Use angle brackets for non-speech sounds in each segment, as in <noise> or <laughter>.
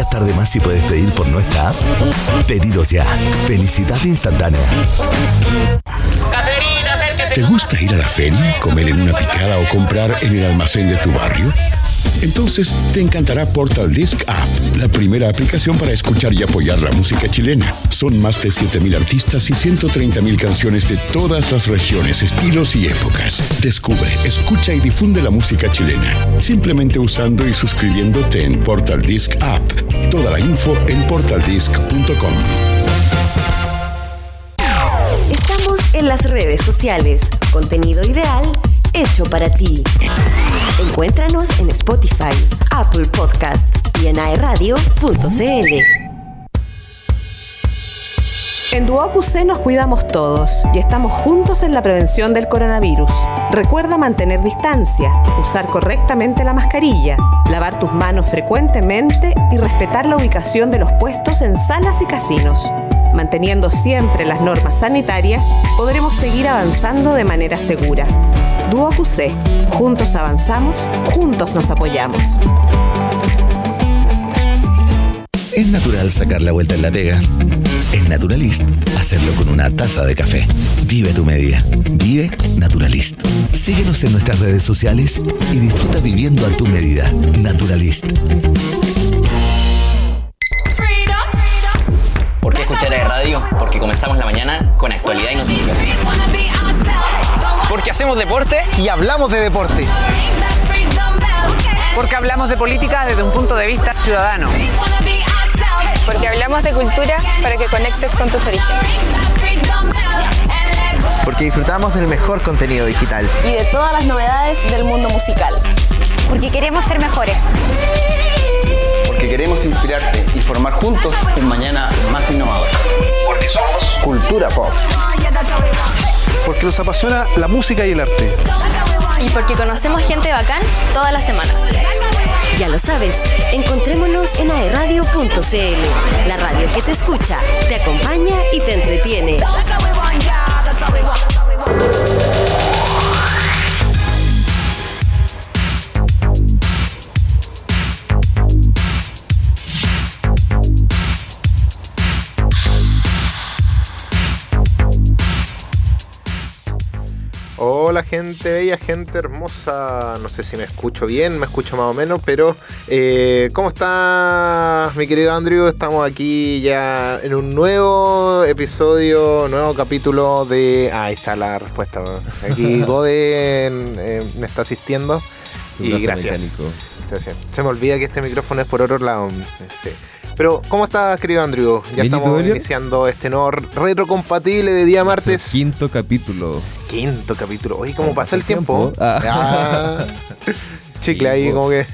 gastar de más si puedes pedir por nuestra app? Pedidos ya. Felicidad instantánea. ¿Te gusta ir a la feria, comer en una picada o comprar en el almacén de tu barrio? Entonces te encantará Portal Disc App, la primera aplicación para escuchar y apoyar la música chilena. Son más de 7.000 artistas y 130.000 canciones de todas las regiones, estilos y épocas. Descubre, escucha y difunde la música chilena, simplemente usando y suscribiéndote en Portal Disc App. Toda la info en portaldisc.com. Estamos en las redes sociales. Contenido ideal hecho para ti. Encuéntranos en Spotify, Apple Podcast y en aeradio.cl. En Duoc UC nos cuidamos todos y estamos juntos en la prevención del coronavirus. Recuerda mantener distancia, usar correctamente la mascarilla, lavar tus manos frecuentemente y respetar la ubicación de los puestos en salas y casinos. Manteniendo siempre las normas sanitarias, podremos seguir avanzando de manera segura. Duoc UC, juntos avanzamos, juntos nos apoyamos. Es natural sacar la vuelta en la pega. Es naturalist hacerlo con una taza de café. Vive tu media. Vive Naturalist. Síguenos en nuestras redes sociales y disfruta viviendo a tu medida. Naturalist. Comenzamos la mañana con actualidad y noticias. Porque hacemos deporte y hablamos de deporte. Porque hablamos de política desde un punto de vista ciudadano. Porque hablamos de cultura para que conectes con tus orígenes. Porque disfrutamos del mejor contenido digital. Y de todas las novedades del mundo musical. Porque queremos ser mejores. Porque queremos inspirarte y formar juntos un mañana más innovador. Porque somos Cultura Pop. Porque nos apasiona la música y el arte. Y porque conocemos gente bacán todas las semanas. Ya lo sabes, encontrémonos en aeradio.cl, la radio que te escucha, te acompaña y te entretiene. Hola gente bella, gente hermosa. No sé si me escucho bien, me escucho más o menos, pero eh, ¿cómo estás mi querido Andrew? Estamos aquí ya en un nuevo episodio, nuevo capítulo de... Ah, ahí está la respuesta. Aquí <laughs> Gode eh, me está asistiendo. Y gracias. gracias. Se me olvida que este micrófono es por otro lado. Sí. Pero, ¿cómo estás, querido Andrew? Ya estamos iniciando este nuevo retrocompatible de día martes. Quinto capítulo. Quinto capítulo. Oye, ¿cómo pasa el tiempo? Ah. <laughs> <laughs> Chicle ahí, como que.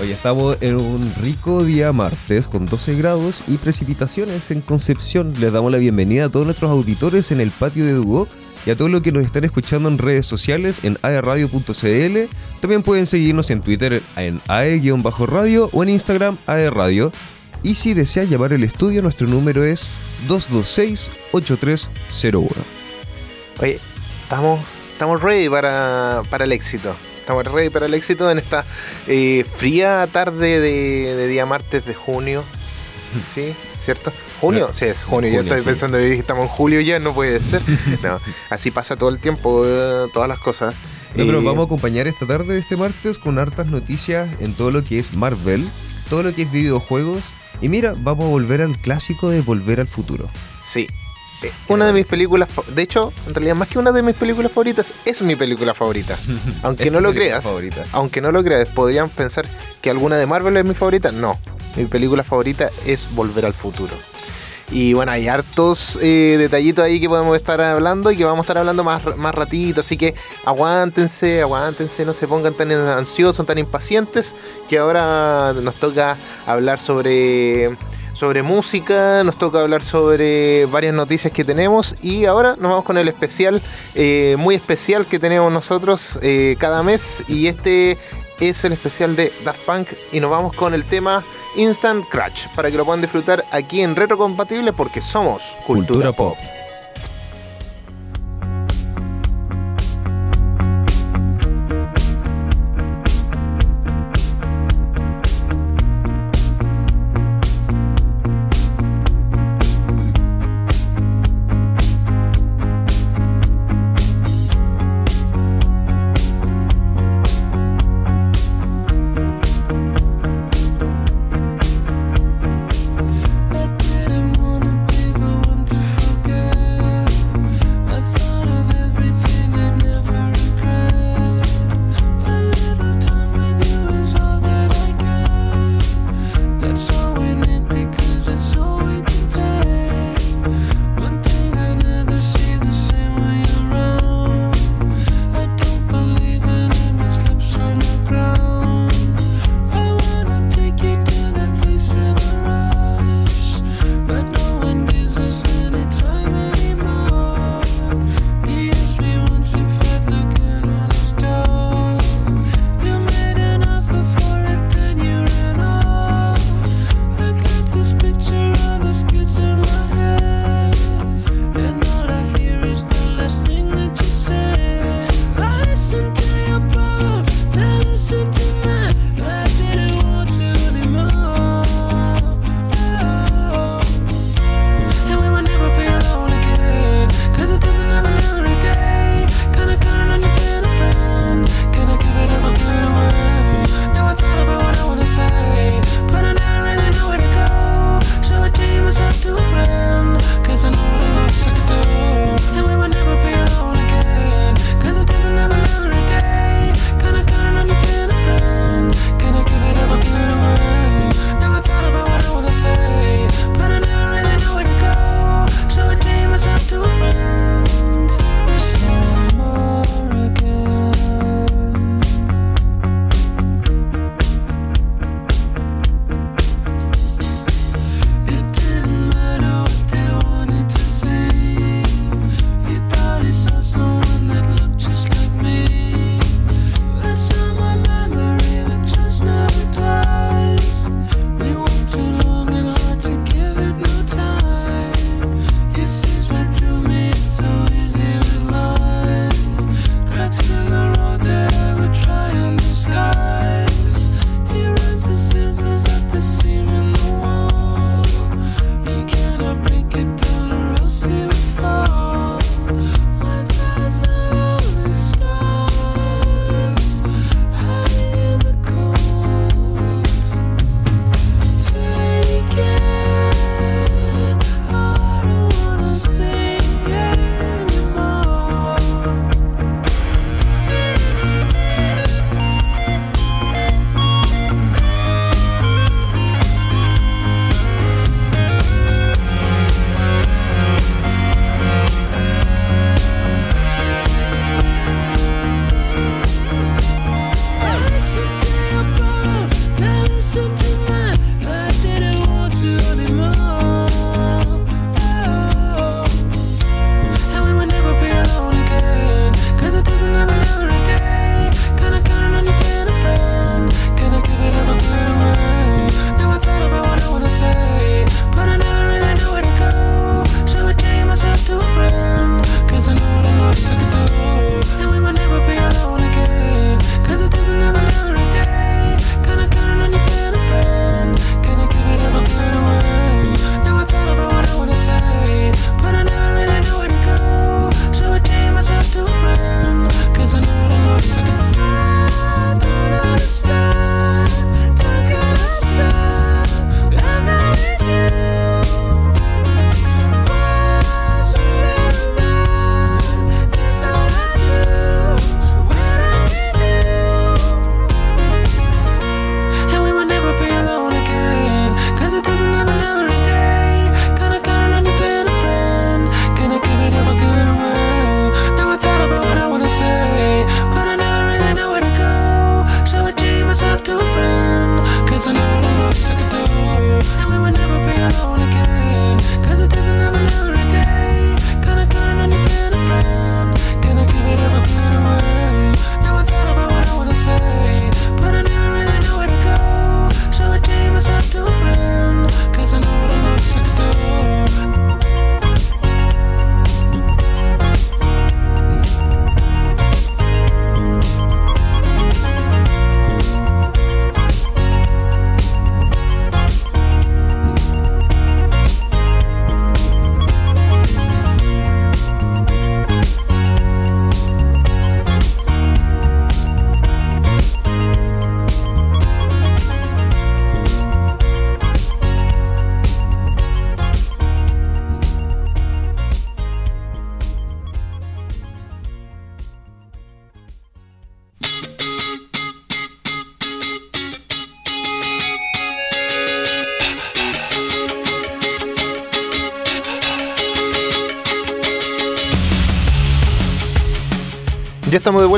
Hoy estamos en un rico día martes con 12 grados y precipitaciones en Concepción. Les damos la bienvenida a todos nuestros auditores en el patio de Duo y a todos los que nos están escuchando en redes sociales en aerradio.cl. También pueden seguirnos en Twitter en ae-radio o en Instagram aerradio. Y si desea llamar el estudio, nuestro número es 226-8301. Oye, estamos, estamos ready para, para el éxito. Estamos ready para el éxito en esta eh, fría tarde de, de, día martes de junio. <laughs> ¿Sí? ¿Cierto? ¿Junio? Sí, es junio. ya estoy pensando que estamos en julio ya, no puede ser. <laughs> No, así pasa todo el tiempo, eh, todas las cosas. No, pero vamos a acompañar esta tarde de este martes con hartas noticias en todo lo que es Marvel, todo lo que es videojuegos y mira, vamos a volver al clásico de Volver al Futuro. Sí. Una de mis películas, de hecho, en realidad más que una de mis películas favoritas, es mi película favorita. <laughs> Aunque no lo creas, favorita. aunque no lo creas, podrían pensar que alguna de Marvel es mi favorita. No, mi película favorita es Volver al Futuro. Y bueno, hay hartos eh, detallitos ahí que podemos estar hablando y que vamos a estar hablando más, más ratito. Así que aguántense, aguántense, no se pongan tan ansiosos, tan impacientes. Que ahora nos toca hablar sobre, sobre música, nos toca hablar sobre varias noticias que tenemos. Y ahora nos vamos con el especial, eh, muy especial que tenemos nosotros eh, cada mes. Y este es el especial de Daft Punk y nos vamos con el tema Instant Crash para que lo puedan disfrutar aquí en Retro Compatible porque somos Cultura, Pop.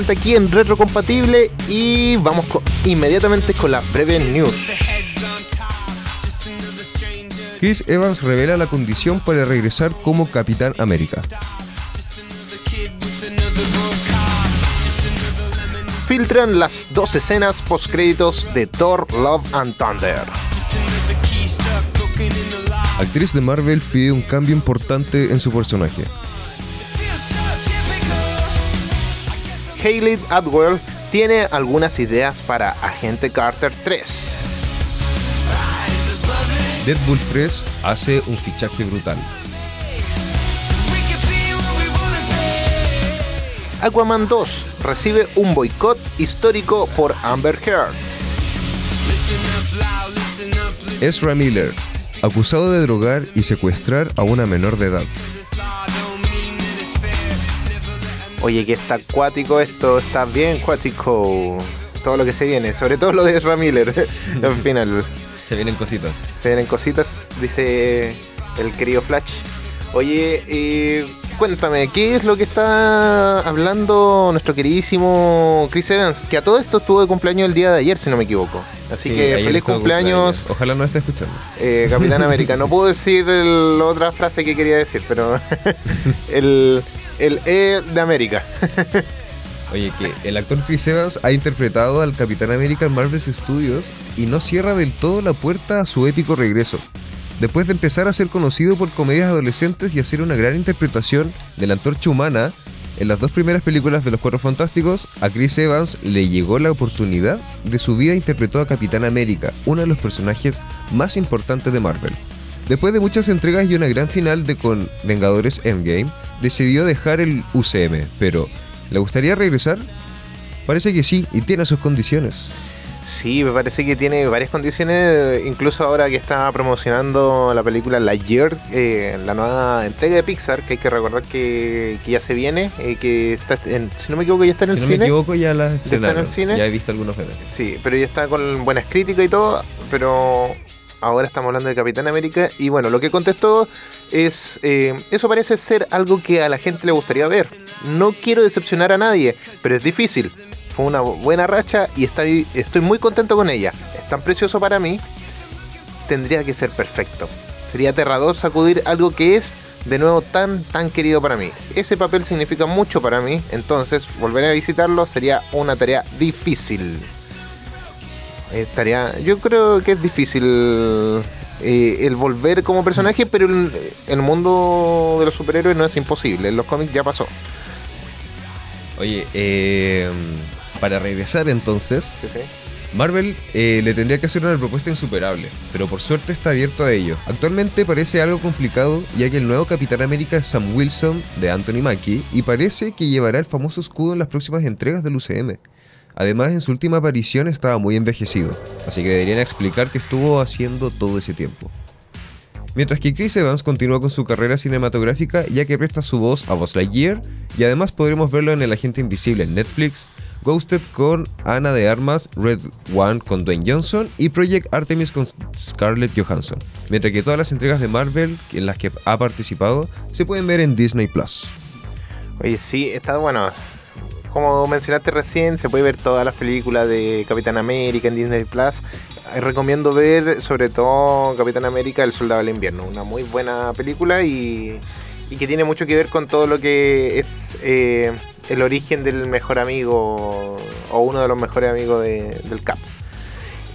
Vuelta aquí en Retrocompatible y vamos inmediatamente con la breve news. Chris Evans revela la condición para regresar como Capitán América. Filtran las dos escenas postcréditos de Thor Love and Thunder. Actriz de Marvel pide un cambio importante en su personaje. Hayley Atwell tiene algunas ideas para Agente Carter 3. Deadpool 3 hace un fichaje brutal. Aquaman 2 recibe un boicot histórico por Amber Heard. Ezra Miller, acusado de drogar y secuestrar a una menor de edad. Oye, que está acuático esto, está bien acuático. Todo lo que se viene, sobre todo lo de Ezra Miller. <laughs> Al final. Se vienen cositas. Se vienen cositas, dice el querido Flash. Oye, eh, cuéntame, ¿qué es lo que está hablando nuestro queridísimo Chris Evans? Que a todo esto estuvo de cumpleaños el día de ayer, si no me equivoco. Así que feliz cumpleaños. Ojalá no esté escuchando. Eh, Capitán <laughs> América. No puedo decir la otra frase que quería decir, pero <laughs> el, el E de América. <laughs> Oye, que el actor Chris Evans ha interpretado al Capitán América en Marvel Studios y no cierra del todo la puerta a su épico regreso. Después de empezar a ser conocido por comedias adolescentes y hacer una gran interpretación de la antorcha humana, en las dos primeras películas de Los Cuatro Fantásticos, a Chris Evans le llegó la oportunidad de su vida interpretó a Capitán América, uno de los personajes más importantes de Marvel. Después de muchas entregas y una gran final de con Vengadores Endgame, decidió dejar el UCM, pero ¿Le gustaría regresar? Parece que sí, y tiene sus condiciones. Sí, me parece que tiene varias condiciones, incluso ahora que está promocionando la película Lightyear, eh, la nueva entrega de Pixar, que hay que recordar que, ya se viene, eh, que está en, si no me equivoco ya está en el cine. Si no me equivoco ya la está en el cine. Ya he visto algunos videos. Sí, pero ya está con buenas críticas y todo, pero ahora estamos hablando de Capitán América y bueno, lo que contestó es, eh, eso parece ser algo que a la gente le gustaría ver. No quiero decepcionar a nadie, pero es difícil. Fue una buena racha y estoy, estoy muy contento con ella. Es tan precioso para mí, tendría que ser perfecto. Sería aterrador sacudir algo que es de nuevo tan tan querido para mí. Ese papel significa mucho para mí, entonces volver a visitarlo sería una tarea difícil. Estaría, yo creo que es difícil eh, el volver como personaje, pero en el mundo de los superhéroes no es imposible. En los cómics ya pasó. Oye, eh, para regresar entonces, Marvel eh, le tendría que hacer una propuesta insuperable, pero por suerte está abierto a ello. Actualmente parece algo complicado, ya que el nuevo Capitán América es Sam Wilson de Anthony Mackie y parece que llevará el famoso escudo en las próximas entregas del UCM. Además, en su última aparición estaba muy envejecido, así que deberían explicar qué estuvo haciendo todo ese tiempo. Mientras que Chris Evans continúa con su carrera cinematográfica ya que presta su voz a Buzz Lightyear y además podremos verlo en El Agente Invisible en Netflix, Ghosted con Ana de Armas, Red One con Dwayne Johnson y Project Artemis con Scarlett Johansson, mientras que todas las entregas de Marvel en las que ha participado se pueden ver en Disney Plus. Oye, sí, está bueno como mencionaste recién, se puede ver todas las películas de Capitán América en Disney Plus. Eh, recomiendo ver sobre todo Capitán América, El Soldado del Invierno, una muy buena película y, que tiene mucho que ver con todo lo que es eh, el origen del mejor amigo o uno de los mejores amigos del Cap.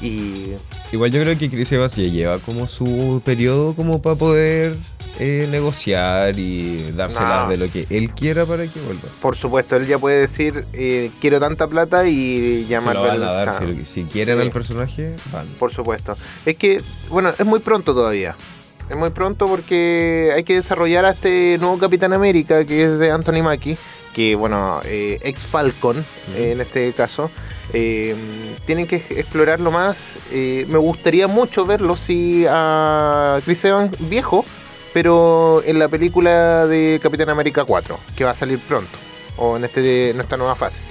Y Igual yo creo que Chris Evans ya lleva como su periodo como para poder eh, negociar y dárselas de lo que él quiera para que vuelva. Por supuesto, él ya puede decir eh, quiero tanta plata y llamar si, quieren al personaje, van. Por supuesto. Es que, bueno, es muy pronto todavía. Es muy pronto porque hay que desarrollar a este nuevo Capitán América que es de Anthony Mackie, que bueno, eh, ex Falcon en este caso. tienen que explorarlo más. me gustaría mucho verlo si a Chris Evans viejo pero en la película de Capitán América 4, que va a salir pronto, o en, este, en esta nueva fase.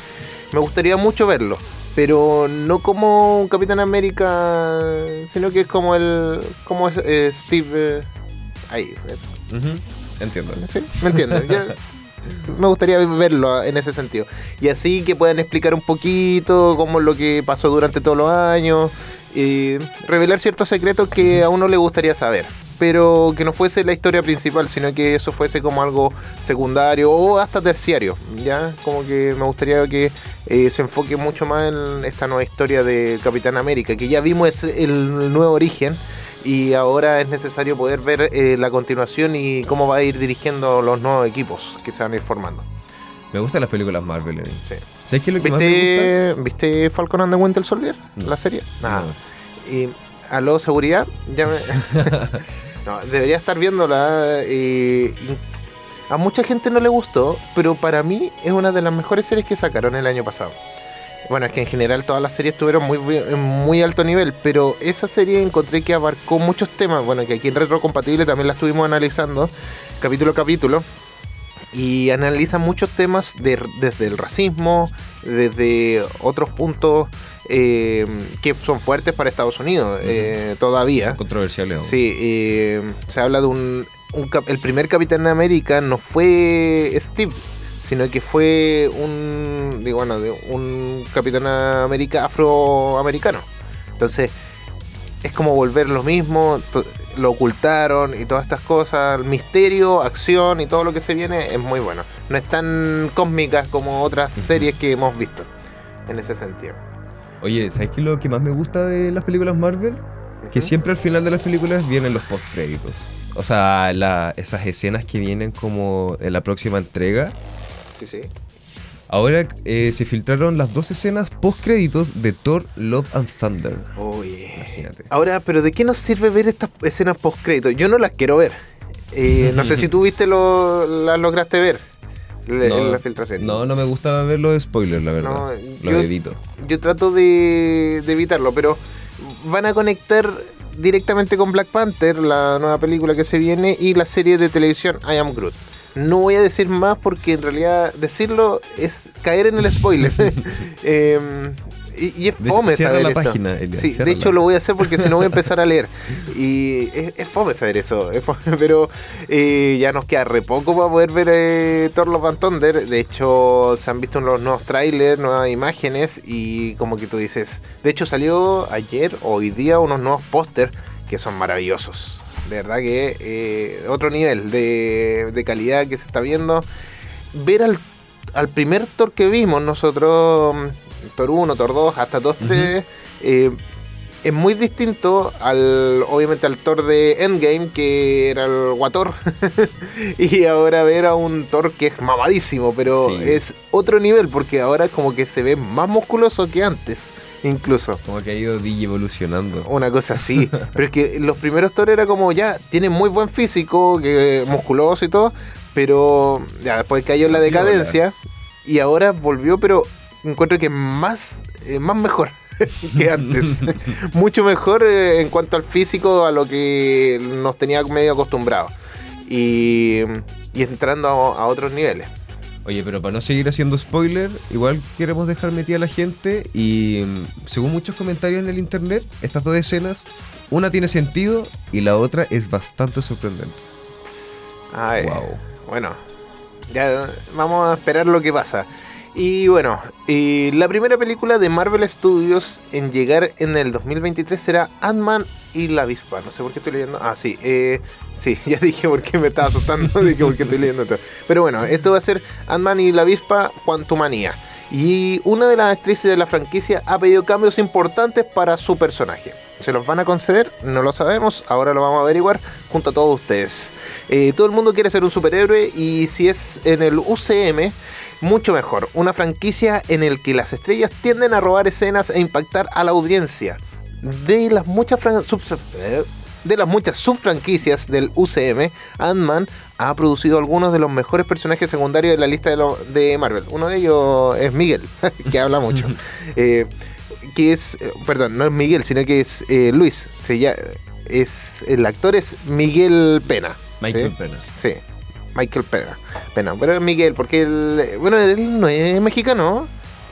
Me gustaría mucho verlo, pero no como un Capitán América, sino que es como el como eh, Steve... Eh, ahí. Entiendo. ¿Me entiendes? <laughs> me gustaría verlo en ese sentido. Y así que puedan explicar un poquito cómo es lo que pasó durante todos los años y revelar ciertos secretos que a uno le gustaría saber. Pero que no fuese la historia principal, sino que eso fuese como algo secundario o hasta terciario. Ya, como que me gustaría que eh, se enfoque mucho más en esta nueva historia de Capitán América, que ya vimos el nuevo origen y ahora es necesario poder ver eh, la continuación y cómo va a ir dirigiendo los nuevos equipos que se van a ir formando. Me gustan las películas Marvel. Eh. Sí. ¿Sabes qué es lo que ¿Viste, más me ¿Viste Falcon and the Winter Soldier? La serie. Nada. Y aló, seguridad, ya me... <laughs> <laughs> no, debería estar viéndola. Y a mucha gente no le gustó, pero para mí es una de las mejores series que sacaron el año pasado. Bueno, es que en general todas las series estuvieron muy, muy alto nivel, pero esa serie encontré que abarcó muchos temas. Bueno, que aquí en Retrocompatible también la estuvimos analizando, capítulo a capítulo. Y analiza muchos temas desde el racismo, desde otros puntos eh, que son fuertes para Estados Unidos eh, todavía. Son controversiales. Sí, eh, se habla de un, un, El primer Capitán de América no fue Steve sino que fue un, bueno, de un Capitán América afroamericano. Entonces, es como volver lo mismo, lo ocultaron y todas estas cosas, el misterio, acción y todo lo que se viene es muy bueno. No es tan cósmicas como otras series que hemos visto en ese sentido. Oye, ¿sabes qué es lo que más me gusta de las películas Marvel? Que siempre al final de las películas vienen los post créditos. O sea, esas escenas que vienen como en la próxima entrega Sí, sí. Ahora eh, se filtraron las dos escenas post créditos de Thor Love and Thunder. Oye. Imagínate. Ahora, pero ¿de qué nos sirve ver estas escenas post créditos? Yo no las quiero ver. Eh, no sé si tú viste lo, las lograste ver. No, la filtración. no, no me gusta ver los spoilers, la verdad. No, los yo, evito. Yo trato de, de evitarlo, pero van a conectar directamente con Black Panther, la nueva película que se viene, y la serie de televisión I Am Groot. No voy a decir más porque en realidad decirlo es caer en el spoiler. <laughs> Em, y, es fome saber la Página, sí, de hecho lo voy a hacer porque si no voy a empezar a <laughs> leer. Y es, fome saber eso. <laughs> pero eh, ya nos queda re poco para poder ver eh, Thor Love and Thunder. De hecho, se han visto los nuevos trailers, nuevas imágenes. Y como que tú dices. De hecho, salió ayer o hoy día unos nuevos pósters que son maravillosos. De verdad que eh, otro nivel de, calidad que se está viendo. Ver al, primer Thor que vimos nosotros, Thor 1, Thor 2, hasta Thor 3, eh, es muy distinto al, obviamente, al Thor de Endgame, que era el Guator. <laughs> y ahora ver a un Thor que es mamadísimo, pero es otro nivel, porque ahora como que se ve más musculoso que antes incluso. Como que ha ido evolucionando. Una cosa así. <laughs> pero es que los primeros Thor era como ya, tiene muy buen físico, que musculoso y todo, pero ya después cayó en la decadencia y ahora volvió, pero encuentro que más, eh, más mejor. <laughs> que antes. <laughs> Mucho mejor eh, en cuanto al físico, a lo que nos tenía medio acostumbrados. Y, y entrando a otros niveles. Oye, pero para no seguir haciendo spoiler, igual queremos dejar metida a la gente y mm, según muchos comentarios en el internet, estas dos escenas, una tiene sentido y la otra es bastante sorprendente. Ay, wow. Bueno, ya vamos a esperar lo que pasa. Y bueno, la primera película de Marvel Studios en llegar en el 2023 será Ant-Man y la avispa. No sé por qué estoy leyendo. Ah, sí. Eh, sí, <laughs> ya dije por qué me estaba asustando. <laughs> dije por qué estoy leyendo esto. Pero bueno, esto va a ser Ant-Man y la avispa Quantumania. Y una de las actrices de la franquicia ha pedido cambios importantes para su personaje. ¿Se los van a conceder? No lo sabemos, ahora lo vamos a averiguar junto a todos ustedes. Eh, todo el mundo quiere ser un superhéroe y si es en el UCM, mucho mejor. Una franquicia en el que las estrellas tienden a robar escenas e impactar a la audiencia. De las muchas eh, de las muchas subfranquicias del UCM, Ant-Man ha producido algunos de los mejores personajes secundarios de la lista de, Marvel. Uno de ellos es Miguel, <laughs> que habla mucho. Eh, que es, eh, perdón, no es Miguel, sino que es Luis. Se es, el actor es Miguel Pena. Michael Pena. Sí. Michael Pena. Pena. Pero es Miguel, porque él, bueno, él no es mexicano,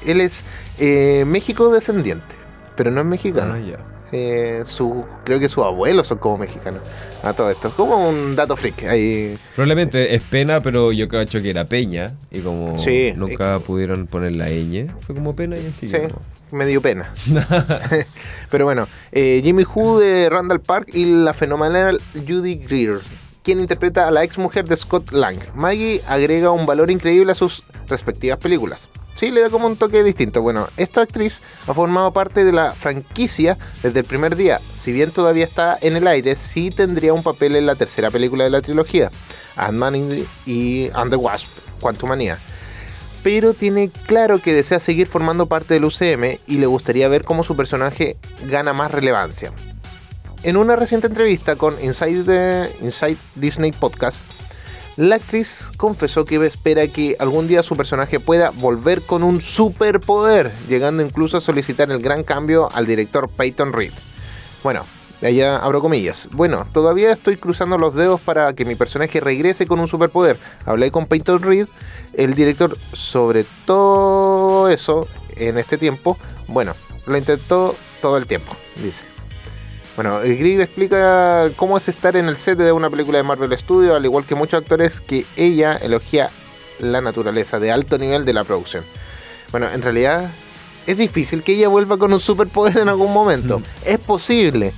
él es eh, México descendiente, pero no es mexicano. Ah, Sí, su, creo que sus abuelos son como mexicanos. A todo esto. Como un dato freak. Ahí. Probablemente es pena, pero yo creo que era Peña. Y como Sí. nunca pudieron poner la ñ, fue como pena y así. Sí, como- me dio pena. <laughs> <laughs> Pero bueno, eh, Jimmy Who de Randall Park y la fenomenal Judy Greer, quien interpreta a la ex mujer de Scott Lang. Maggie agrega un valor increíble a sus respectivas películas. Sí, le da como un toque distinto. Bueno, esta actriz ha formado parte de la franquicia desde el primer día. Si bien todavía está en el aire, sí tendría un papel en la tercera película de la trilogía, Ant-Man y, and the Wasp, Quantumania pero tiene claro que desea seguir formando parte del UCM y le gustaría ver cómo su personaje gana más relevancia. En una reciente entrevista con Inside, Inside Disney Podcast, la actriz confesó que espera que algún día su personaje pueda volver con un superpoder, llegando incluso a solicitar el gran cambio al director Peyton Reed. Bueno, allá abro comillas. Bueno, todavía estoy cruzando los dedos para que mi personaje regrese con un superpoder. Hablé con Peyton Reed, el director, sobre todo eso en este tiempo. Bueno, lo intentó todo el tiempo, dice. Bueno, el Grieg explica cómo es estar en el set de una película de Marvel Studios, al igual que muchos actores, que ella elogia la naturaleza de alto nivel de la producción. Bueno, en realidad es difícil que ella vuelva con un superpoder en algún momento. Es posible,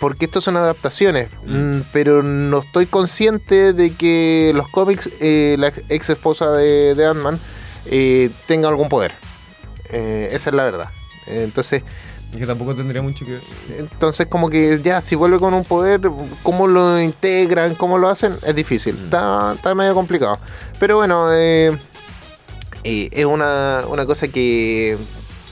porque estos son adaptaciones, mm, pero no estoy consciente de que los cómics, eh, la ex esposa de, de Ant-Man, eh, tenga algún poder. Eh, esa es la verdad. Eh, Entonces, que tampoco tendría mucho que ver. entonces como que ya, si vuelve con un poder, cómo lo integran, cómo lo hacen, es difícil. Está, está medio complicado. Pero bueno, eh, eh, es una, una cosa que...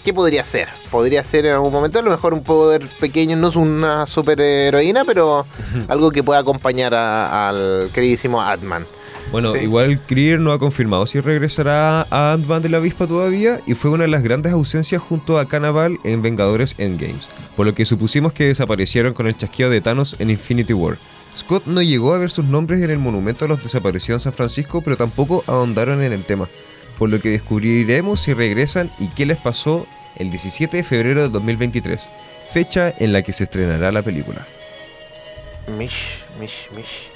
¿Qué podría ser? Podría ser en algún momento, a lo mejor un poder pequeño, no es una superheroína, pero <laughs> algo que pueda acompañar a- al queridísimo Atman. Bueno, Sí. igual Krier no ha confirmado si regresará a Ant-Man de la avispa todavía y fue una de las grandes ausencias junto a Cannibal en Vengadores Endgames, por lo que supusimos que desaparecieron con el chasquido de Thanos en Infinity War. Scott no llegó a ver sus nombres en el monumento a los desaparecidos en San Francisco, pero tampoco ahondaron en el tema, por lo que descubriremos si regresan y qué les pasó el 17 de febrero de 2023, fecha en la que se estrenará la película. Mish, mish, mish.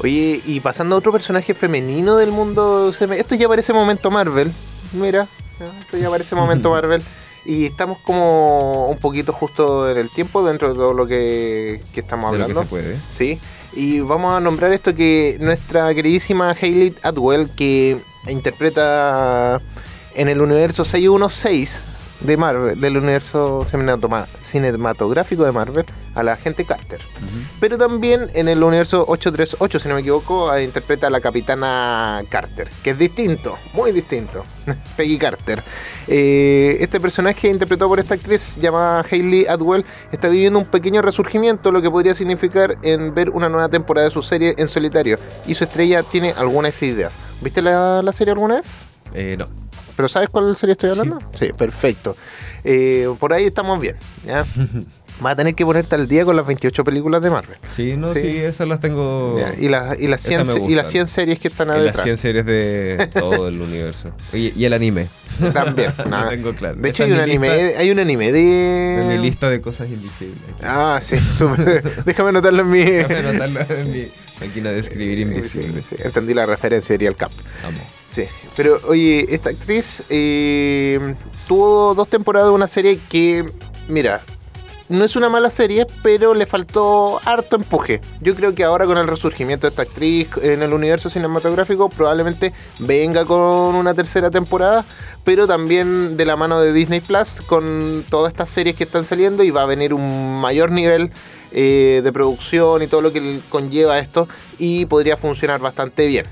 Oye, y pasando a otro personaje femenino del mundo, esto ya parece momento Marvel. Mira, esto ya parece momento Marvel. Y estamos como un poquito justo en el tiempo dentro de todo lo que, que estamos De lo que hablando. se puede. Sí. Y vamos a nombrar esto que nuestra queridísima Hayley Atwell, que interpreta en el universo 616 de Marvel, del universo cinematográfico de Marvel, a la agente Carter. Pero también en el universo 838, si no me equivoco, interpreta a la capitana Carter, que es distinto, muy distinto. <laughs> Peggy Carter. Eh, este personaje interpretado por esta actriz llamada Hayley Atwell está viviendo un pequeño resurgimiento, lo que podría significar en ver una nueva temporada de su serie en solitario. Y su estrella tiene algunas ideas. ¿Viste la, la serie alguna vez? Eh, no. ¿Pero sabes cuál serie estoy hablando? Sí, perfecto. Eh, por ahí estamos bien. ¿ya? <laughs> Vas a tener que ponerte al día con las 28 películas de Marvel. Sí, no, Sí. sí, esas las tengo. Y, las y, las 100, Esas me se- y las gustan. 100 series que están En las adentro. 100 series de todo el universo. Y, y el anime. También. <laughs> Nada. tengo claro. De hecho, hay un, anime, lista- hay un anime En mi de. lista de cosas invisibles. Ah, sí, súper. <laughs> Déjame anotarlo en mi. Déjame anotarlo en mi máquina de escribir invisible. Sí, entendí la referencia, diría el cap. Vamos. Sí, pero oye, esta actriz eh, tuvo dos temporadas de una serie que, mira, no es una mala serie, pero le faltó harto empuje. Yo creo que ahora con el resurgimiento de esta actriz en el universo cinematográfico probablemente venga con una tercera temporada, pero también de la mano de Disney Plus con todas estas series que están saliendo y va a venir un mayor nivel eh, de producción y todo lo que conlleva esto y podría funcionar bastante bien.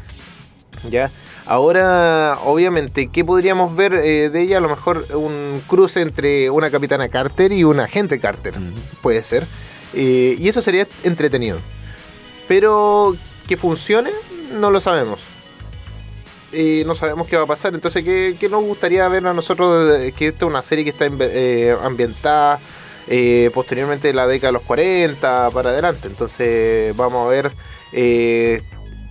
¿Ya? Ahora, obviamente, ¿qué podríamos ver eh, de ella? A lo mejor un cruce entre una capitana Carter y un agente Carter. Puede ser. Eh, y eso sería entretenido. Pero que funcione, no lo sabemos. Eh, no sabemos qué va a pasar. Entonces, ¿qué, qué nos gustaría ver a nosotros? que esta es una serie que está eh, ambientada eh, posteriormente la década de los 40 para adelante. Entonces, vamos a ver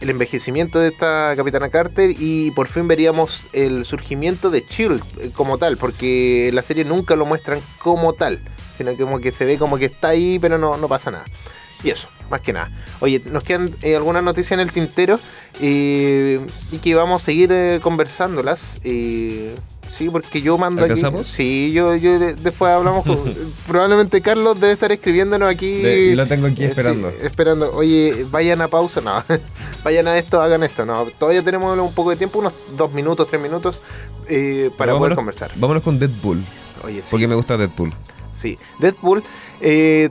el envejecimiento de esta Capitana Carter y por fin veríamos el surgimiento de Shield eh, como tal, porque la serie nunca lo muestran como tal. sino que como que se ve como que está ahí, pero no, no pasa nada. Y eso, más que nada. Oye, nos quedan eh, algunas noticias en el tintero eh, y que vamos a seguir eh, conversándolas. Sí, porque yo mando aquí. Sí, yo, yo de- después hablamos con. <laughs> probablemente Carlos debe estar escribiéndonos aquí. De- y lo tengo aquí Eh, esperando. sí, esperando. Oye, vayan a pausa. No, <laughs> vayan a esto, hagan esto. No, todavía tenemos un poco de tiempo, unos dos minutos, tres minutos, eh, para poder conversar. Vámonos con Deadpool. Oye, sí. Porque me gusta Deadpool. Sí, Deadpool eh,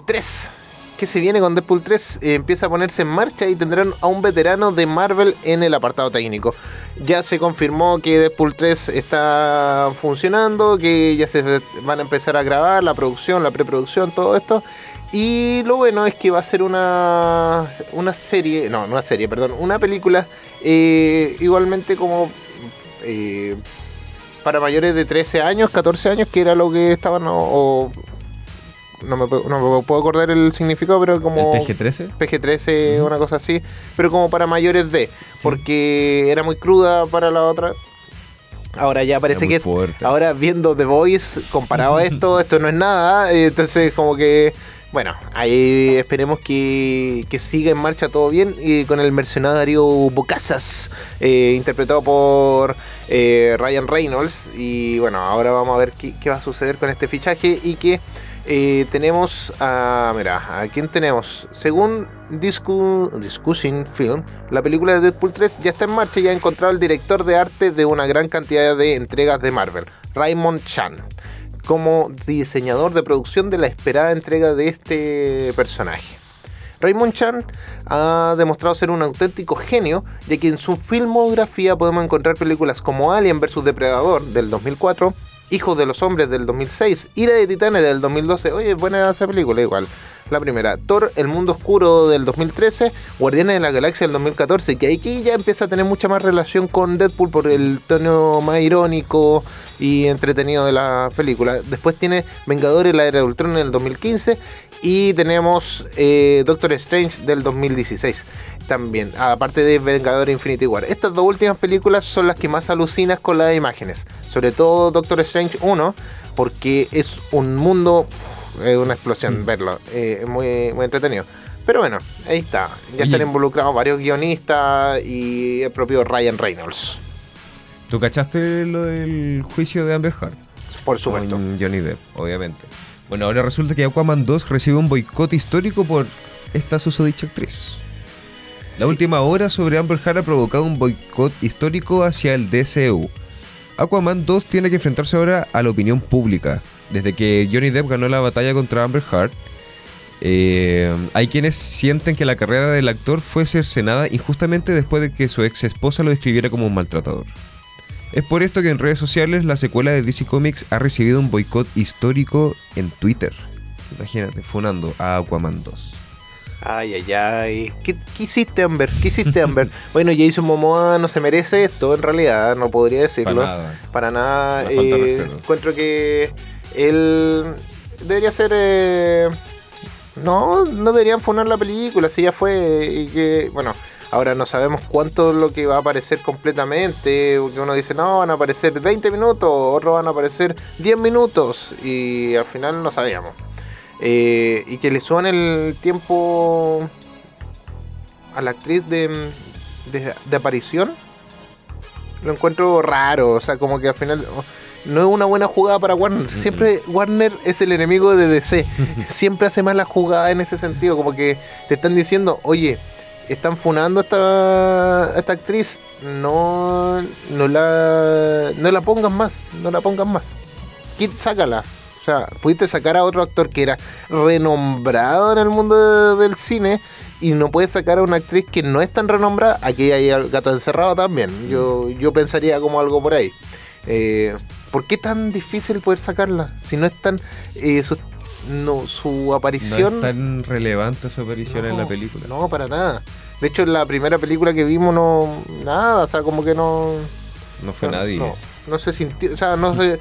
3. ¿Qué se viene con Deadpool 3? Eh, empieza a ponerse en marcha y tendrán a un veterano de Marvel en el apartado técnico. Ya se confirmó que Deadpool 3 está funcionando, que ya se van a empezar a grabar la producción, la preproducción, todo esto. Y lo bueno es que va a ser una, una serie, no, una serie, perdón, una película eh, igualmente como eh, para mayores de 13 años, 14 años, que era lo que estaban, o- no, me, puedo- no me puedo acordar el significado, pero como... ¿El PG-13? PG-13, una cosa así, pero como para mayores de, porque era muy cruda para la otra. Ahora ya parece que es- ahora viendo The Voice comparado a <laughs> esto, esto no es nada, eh, entonces como que bueno, ahí esperemos que, que siga en marcha todo bien y con el mercenario Bocazas, eh, interpretado por eh, Ryan Reynolds. Y bueno, ahora vamos a ver qué, qué va a suceder con este fichaje y que tenemos a. Mira, ¿a quién tenemos? Según Discu, Discussing Film, la película de Deadpool 3 ya está en marcha y ha encontrado el director de arte de una gran cantidad de entregas de Marvel, Raymond Chan, como diseñador de producción de la esperada entrega de este personaje. Raymond Chan ha demostrado ser un auténtico genio, ya que en su filmografía podemos encontrar películas como Alien vs Depredador del 2004, Hijos de los Hombres del 2006, Ira de Titanes del 2012, oye, buena esa película igual. La primera, Thor, El Mundo Oscuro del 2013, Guardianes de la Galaxia del 2014, que aquí ya empieza a tener mucha más relación con Deadpool por el tono más irónico y entretenido de la película. Después tiene Vengadores, la Era de Ultron en el 2015 y tenemos eh, Doctor Strange del 2016 también, aparte de Vengador Infinity War. Estas dos últimas películas son las que más alucinas con las imágenes, sobre todo Doctor Strange 1, porque es un mundo, es una explosión verlo, eh, es muy, muy entretenido. Pero bueno, ahí está, ya están involucrados varios guionistas y el propio Ryan Reynolds, ¿Tú cachaste lo del juicio de Amber Heard? por supuesto. Con Johnny Depp, obviamente. Bueno, ahora resulta que Aquaman 2 recibe un boicot histórico por esta susodicha actriz. La Sí. última hora sobre Amber Heard ha provocado un boicot histórico hacia el DCU. Aquaman 2 tiene que enfrentarse ahora a la opinión pública. Desde que Johnny Depp ganó la batalla contra Amber Heard, eh, hay quienes sienten que la carrera del actor fue cercenada injustamente después de que su ex esposa lo describiera como un maltratador. Es por esto que en redes sociales la secuela de DC Comics ha recibido un boicot histórico en Twitter. Imagínate, funando a Aquaman 2. Ay, ay, ay. ¿Qué, qué hiciste, Amber? ¿Qué hiciste, Amber? <laughs> bueno, Jason Momoa no se merece esto, en realidad, no podría decirlo. Para nada. Para nada. Eh, encuentro que él debería ser... eh, no, no deberían funar la película, si ya fue. Y que, bueno, ahora no sabemos cuánto es lo que va a aparecer completamente. Porque uno dice, no, van a aparecer 20 minutos, otros van a aparecer 10 minutos. Y al final no sabíamos. Eh, y que le suban el tiempo a la actriz de, de, de aparición. Lo encuentro raro, o sea, como que al final oh, no es una buena jugada para Warner. Siempre Warner es el enemigo de DC. <laughs> Siempre hace mal la jugada en ese sentido, como que te están diciendo, oye, están funando a esta, a esta actriz, no, no, la, no la pongas más, no la pongas más. Quit- sácala. O sea, pudiste sacar a otro actor que era renombrado en el mundo de- del cine y no puedes sacar a una actriz que no es tan renombrada. Aquí hay el gato encerrado también. Yo, yo pensaría como algo por ahí. Eh, ¿Por qué tan difícil poder sacarla? Si no es tan... eh, su, no, su No aparición... es tan relevante su aparición en la película. No, para nada. De hecho, en la primera película que vimos no... Nada, o sea, como que no... No fue no, nadie. No, no se sintió, o sea, no se,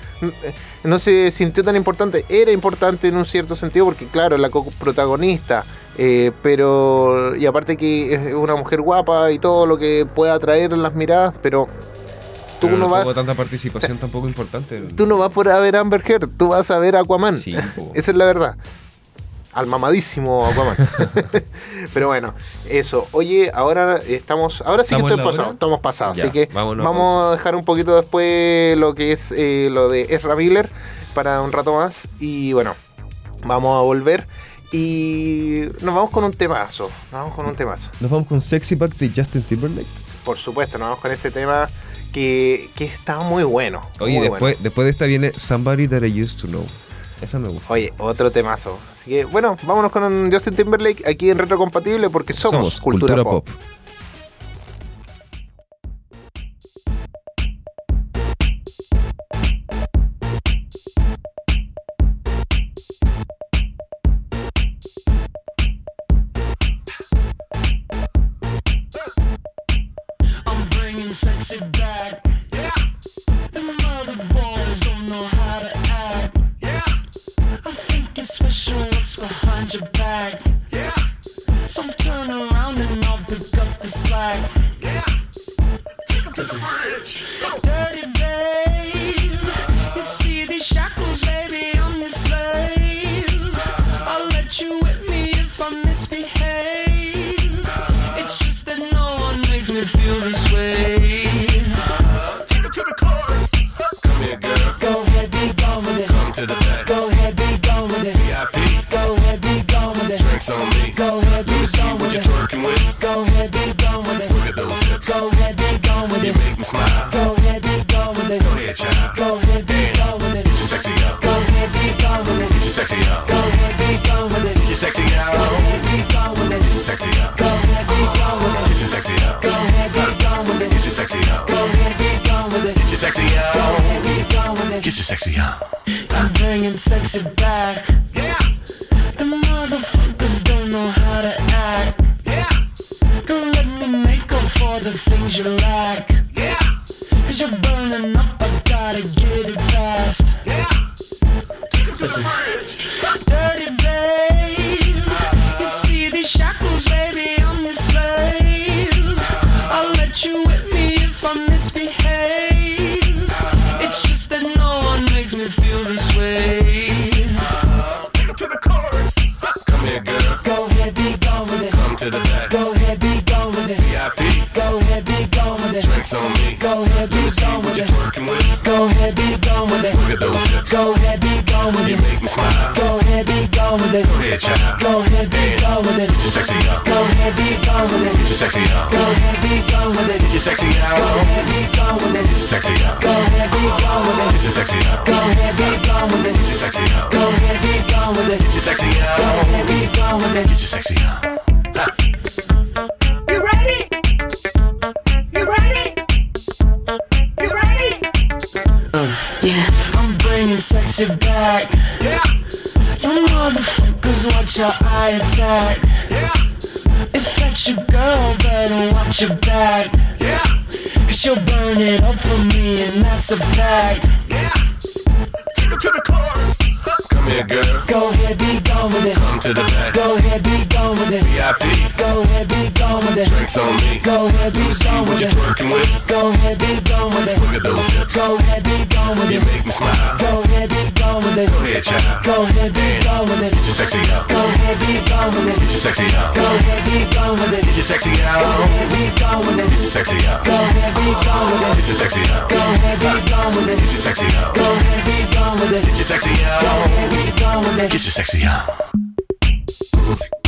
no se sintió tan importante. Era importante en un cierto sentido porque, claro, la protagonista, eh, pero, y aparte que es una mujer guapa y todo lo que pueda atraer las miradas, pero Tú Pero no no vas. tanta participación tampoco importante. Tú no vas por a ver Amber Heard, tú vas a ver Aquaman. Sí. <laughs> Esa es la verdad. Al mamadísimo Aquaman. <laughs> Pero bueno, eso. Oye, ahora estamos. Ahora sí ¿Estamos que estoy pasado. hora? Estamos pasados. Ya, así que vámonos vamos a dejar un poquito después lo que es eh, lo de Ezra Miller para un rato más. Y bueno, vamos a volver. Y nos vamos con un temazo. Nos vamos con un temazo. Nos vamos con Sexy Back de Justin Timberlake. Por supuesto, nos vamos con este tema que, que está muy bueno. Oye, muy después, bueno. después de esta viene Somebody That I Used to Know. Esa me gusta. Oye, otro temazo. Así que bueno, vámonos con Justin Timberlake aquí en Retrocompatible porque somos, cultura, pop. Get your sexy on. Go ahead, be gone with it. Get your sexy on. Go ahead, be gone with it. Get your sexy on. I'm bringing sexy back. Yeah. The motherfuckers don't know how to act. Yeah. Don't let me make up for the things you lack. Yeah. Cause you're burning up, I gotta get it fast. Yeah. Take it to Listen. the bridge. Dirty babe. You see these shackles, gone with it. Drinks on me. Go ahead, be gone with you it. with? Go ahead, be gone with it. Look at those hips. Go ahead, be gone with You it. make me smile. Go ahead, be gone with it. Go ahead, child. Go ahead, be gone with it. Get your sexy out. Go ahead, be gone with it. Get your sexy out. Go ahead, be gone with it. Get your sexy out. Go ahead, be gone with it. Get your sexy out. Go ahead, be gone with it. Get your sexy out. Go ahead, be gone with it. Get your sexy out. Go ahead, be gone with it. Get your sexy Go ahead, be gone with it. Get your sexy out. Yeah. I'm bringing sexy back. Yeah. You motherfuckers watch your eye attack. Yeah. If that's your girl, better watch your back. Yeah. Cause you'll burn it up for me, and that's a fact. Yeah. Take it to the chorus. Here, girl. Go ahead, be gone with it. Come to the back. Go ahead, be gone with it. VIP. Go ahead, be gone with it. Drinks on me. Go ahead, be gone with it. twerking with? Go ahead, be gone with it. Look at those hips. Go ahead, be gone with it. You make me smile. Go ahead, be gone with it. Go ahead, child. Go ahead, be gone with it. Get your sexy out. Go ahead, be gone with it. Get your sexy out. Go ahead, be gone with it. Get your sexy Go out. ahead, be gone with it. Get your sexy out. Go ahead, be gone with it. Get your sexy out. Go ahead, be gone with it. Get your sexy out. Go ahead, be gone with it. Get your sexy out. Get your sexy on.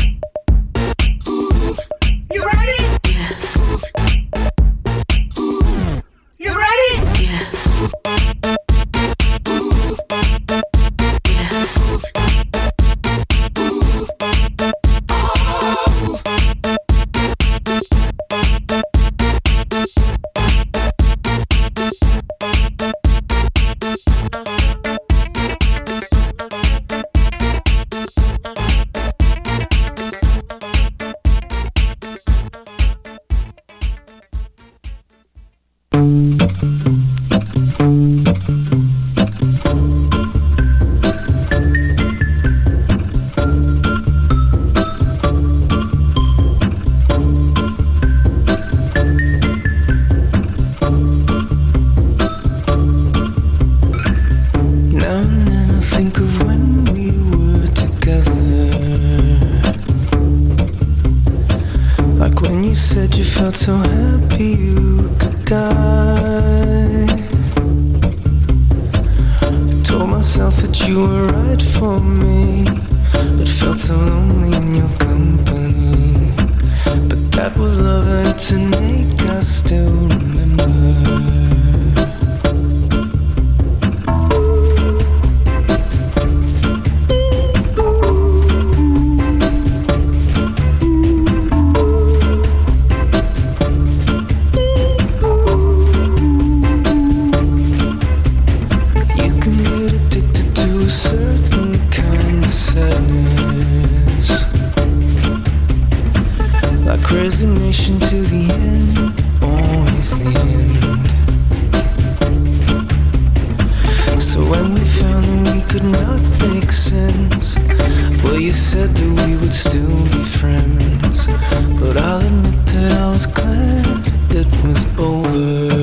When we found that we could not make sense, well, you said that we would still be friends. But I'll admit that I was glad it was over.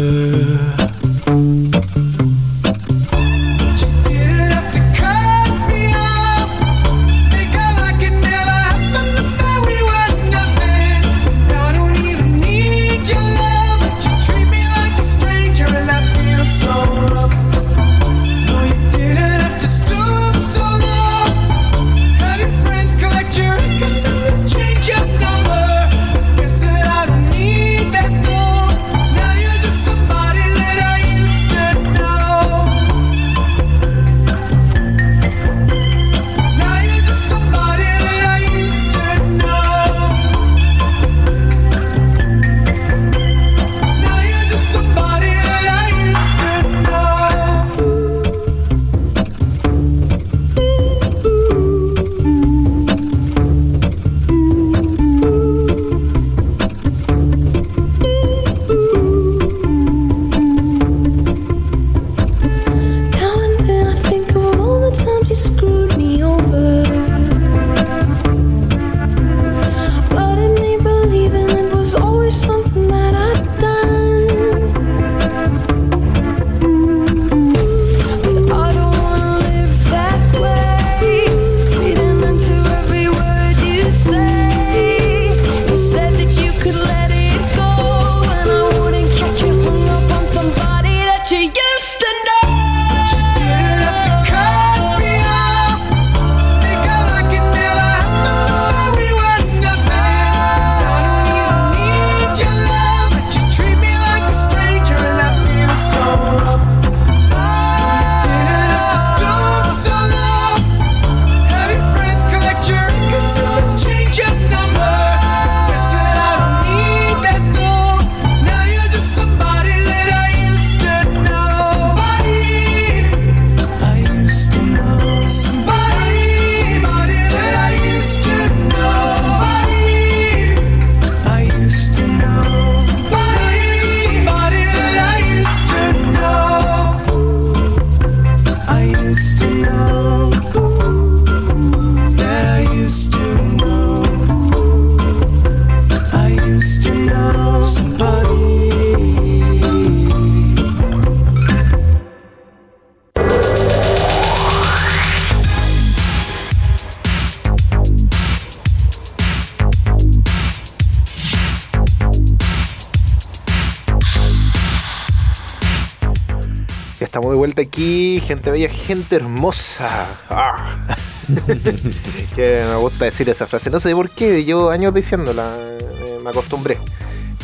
Aquí, gente bella, gente hermosa. Ah. <laughs> que me gusta decir esa frase. No sé por qué, llevo años diciéndola, eh, me acostumbré.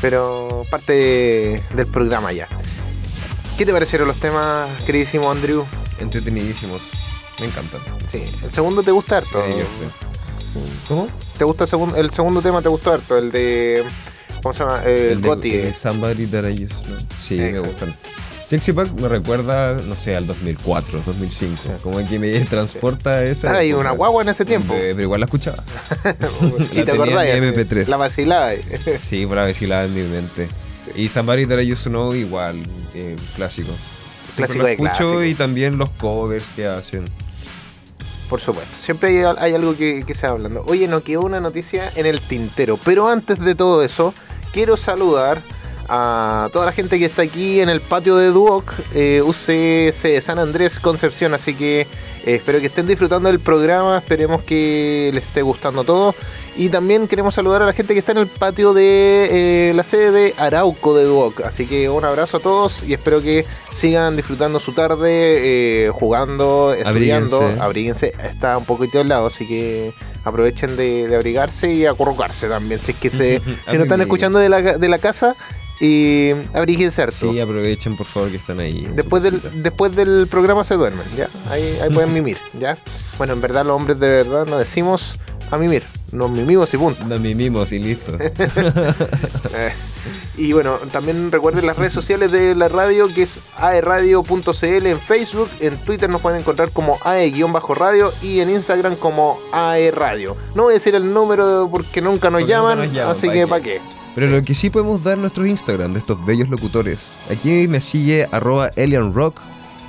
Pero parte de- del programa ya. ¿Qué te parecieron los temas, queridísimo Andrew? Entretenidísimos. Me encantan. Sí, el segundo te gusta harto. ¿Cómo? ¿Te gusta el segundo, el segundo tema? ¿Te gustó harto? El de. ¿Cómo se llama? El, El de- el de Somebody That I Used Know. Sí, me gustan. Sexy Pack me recuerda, no sé, al 2004, 2005. Como que me transporta esa. Ah, y una guagua en ese tiempo. Pero igual la escuchaba. <laughs> y La te acordás. en mi MP3. La vacilaba. Sí, por la vacilada en mi mente. Y Somebody That I Used to Know igual, eh, clásico. Siempre Clásico lo de escucho clásico. y también los covers que hacen. Por supuesto. Siempre hay, hay algo que, que se va hablando. Oye, no quedó una noticia en el tintero. Pero antes de todo eso, quiero saludar a toda la gente que está aquí en el patio de Duoc, eh, UCC de San Andrés, Concepción. Así que eh, espero que estén disfrutando del programa. Esperemos que les esté gustando todo. Y también queremos saludar a la gente que está en el patio de eh, la sede de Arauco de Duoc. Así que un abrazo a todos y espero que sigan disfrutando su tarde, eh, jugando, estudiando. Abríguense. Abríguense. Está un poquito al lado, así que aprovechen de, de abrigarse y acurrucarse también. Si es que se, <laughs> si no están escuchando de la, de la casa, y abríguense harto. Sí, aprovechen por favor que están ahí. Después del, después del programa se duermen, ¿ya? Ahí, ahí pueden mimir, ¿ya? Bueno, en verdad los hombres de verdad nos decimos a mimir. Nos mimimos y punto. Nos mimimos y listo. <laughs> Eh, y bueno, también recuerden las redes sociales de la radio, que es aeradio.cl en Facebook, en Twitter nos pueden encontrar como ae-radio y en Instagram como aeradio. No voy a decir el número porque nunca nos, Porque nunca llaman, nos llaman, así ¿pa' que qué? ¿para qué? Pero lo que sí podemos dar nuestros Instagram de estos bellos locutores. Aquí me sigue arroba Rock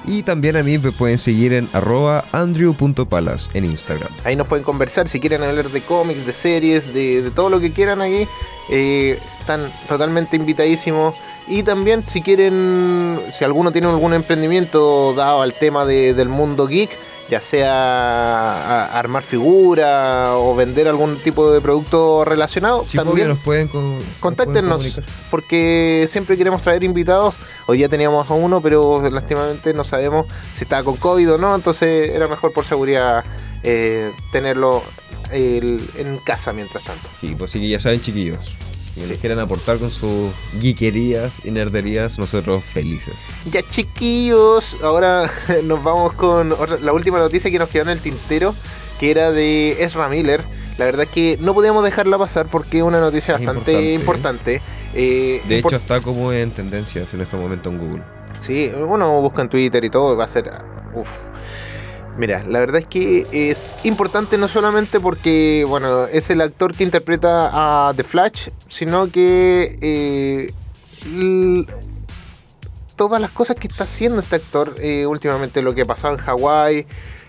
y también a mí me pueden seguir en arroba andrew.palas en Instagram. Ahí nos pueden conversar si quieren hablar de cómics, de series, de, todo lo que quieran aquí. eh, están totalmente invitadísimos. Y también si quieren, si alguno tiene algún emprendimiento dado al tema de- del mundo geek, ya sea a- armar figura o vender algún tipo de producto relacionado, Sí, también nos pueden, con- nos pueden contáctenos porque siempre queremos traer invitados. Hoy día teníamos a uno, pero lastimamente no sabemos si estaba con COVID o no, entonces era mejor por seguridad eh, tenerlo el- en casa mientras tanto. Sí, pues sí que ya saben chiquillos. Si les quieran aportar con sus geekerías y nerderías, nosotros felices. Ya chiquillos, ahora <laughs> nos vamos con otra- la última noticia que nos quedó en el tintero, que era de Ezra Miller. La verdad es que no podíamos dejarla pasar porque es una noticia Es bastante importante. Eh, De hecho, está como en tendencias en este momento en Google. Sí, uno busca en Twitter y todo, va a ser. Uf. Mira, la verdad es que es importante no solamente porque, bueno, es el actor que interpreta a The Flash, sino que eh, todas las cosas que está haciendo este actor, eh, últimamente lo que pasado en Hawái,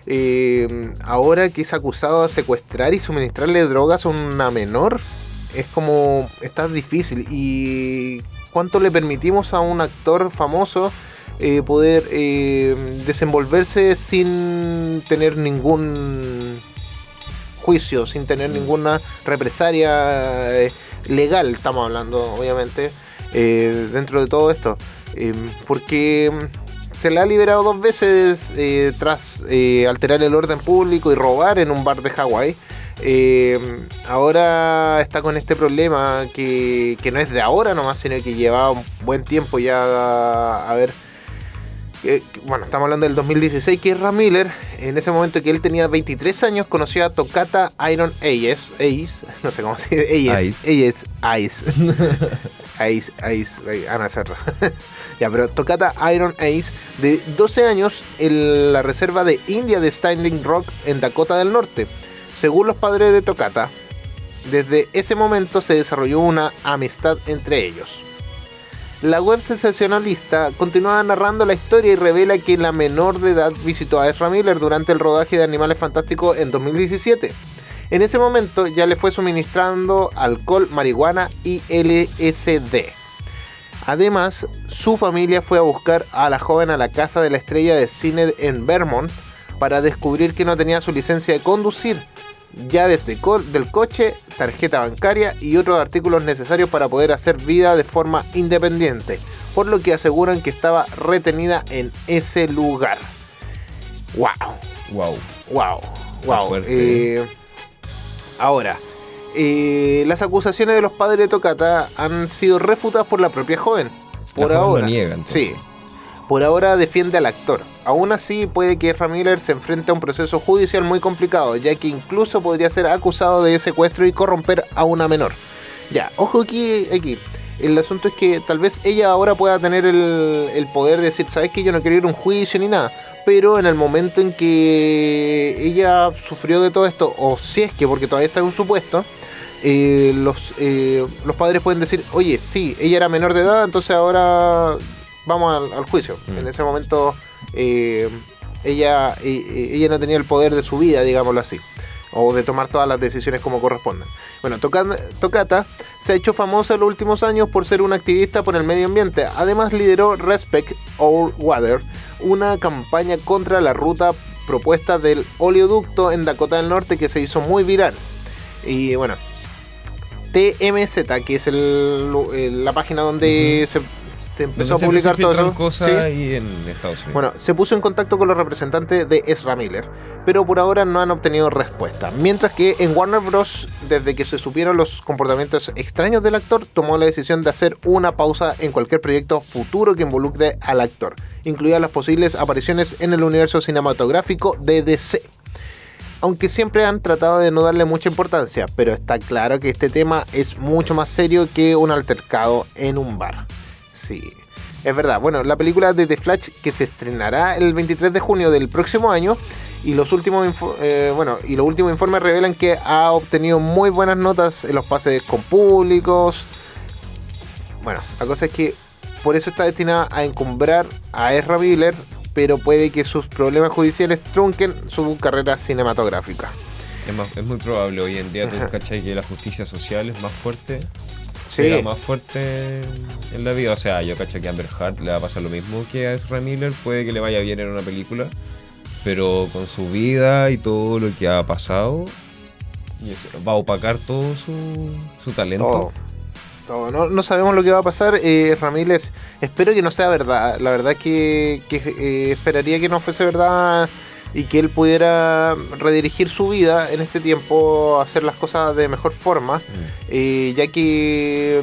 eh, ahora que es acusado de secuestrar y suministrarle drogas a una menor, es como, está difícil. ¿Y cuánto le permitimos a un actor famoso eh, poder eh, desenvolverse sin tener ningún juicio, sin tener ninguna represalia eh, legal, estamos hablando, obviamente, eh, dentro de todo esto? Eh, porque mm, se le ha liberado dos veces eh, tras alterar el orden público y robar en un bar de Hawái. Eh, ahora está con este problema que, que no es de ahora nomás, sino que lleva un buen tiempo ya a, a ver. Eh, bueno, estamos hablando del 2016, que Ram Miller, en ese momento que él tenía 23 años, conoció a Tocata Iron Ayes, <laughs> no sé cómo se dice, Ayes, Ayes, Ayes, ay, Ana Serra. ya, pero Tocata Iron Ace, de 12 años, en la reserva de India de Standing Rock, en Dakota del Norte. Según los padres de Tocata, desde ese momento se desarrolló una amistad entre ellos. La web sensacionalista continúa narrando la historia y revela que la menor de edad visitó a Ezra Miller durante el rodaje de Animales Fantásticos en 2017. En ese momento ya le fue suministrando alcohol, marihuana y LSD. Además, su familia fue a buscar a la joven a la casa de la estrella de cine en Vermont para descubrir que no tenía su licencia de conducir, llaves de co- del coche, tarjeta bancaria y otros artículos necesarios para poder hacer vida de forma independiente, por lo que aseguran que estaba retenida en ese lugar. ¡Wow! ¡Wow! ¡Wow! ¡Wow! Eh, ahora, eh, las acusaciones de los padres de Tocata han sido refutadas por la propia joven. Por La joven ahora. lo niega, entonces. sí. Por ahora defiende al actor. Aún así, puede que Miller se enfrente a un proceso judicial muy complicado, ya que incluso podría ser acusado de secuestro y corromper a una menor. Ya, ojo aquí, aquí. El asunto es que tal vez ella ahora pueda tener el, el poder de decir, sabes que yo no quiero ir a un juicio ni nada. Pero en el momento en que ella sufrió de todo esto, o si es que, porque todavía está en un supuesto, eh, los, eh, los padres pueden decir, oye, sí, ella era menor de edad, entonces ahora vamos al, al juicio. En ese momento eh, ella, eh, eh, ella no tenía el poder de su vida, digámoslo así, o de tomar todas las decisiones como corresponden. Bueno, Tocata se ha hecho famosa en los últimos años por ser una activista por el medio ambiente. Además lideró Respect Our Water, una campaña contra la ruta propuesta del oleoducto en Dakota del Norte que se hizo muy viral. Y bueno, TMZ, que es el, el- la página donde se, se empezó Donde a publicar se todo filtran eso. cosas Sí. ahí en Estados Unidos. Bueno, se puso en contacto con los representantes de Ezra Miller, pero por ahora no han obtenido respuesta. Mientras que en Warner Bros., desde que se supieron los comportamientos extraños del actor, tomó la decisión de hacer una pausa en cualquier proyecto futuro que involucre al actor, incluidas las posibles apariciones en el universo cinematográfico de DC. Aunque siempre han tratado de no darle mucha importancia, pero está claro que este tema es mucho más serio que un altercado en un bar. Sí, es verdad. Bueno, la película de The Flash que se estrenará el 23 de junio del próximo año y los últimos eh, bueno y los últimos informes revelan que ha obtenido muy buenas notas en los pases con públicos. Bueno, la cosa es que por eso está destinada a encumbrar a Ezra Miller, pero puede que sus problemas judiciales trunquen su carrera cinematográfica. Es, más- es muy probable hoy en día, tú cachai que la justicia social es más fuerte. Sí. Era más fuerte en la vida. O sea, yo cacho que a Amber Heard le va a pasar lo mismo que a Ezra Miller. Puede que le vaya bien en una película. Pero con su vida y todo lo que ha pasado, va a opacar todo su, su talento. Todo. Todo. No, no sabemos lo que va a pasar. Eh, espero que no sea verdad. La verdad que, que, eh, esperaría que no fuese verdad y que él pudiera redirigir su vida en este tiempo, hacer las cosas de mejor forma, eh, ya que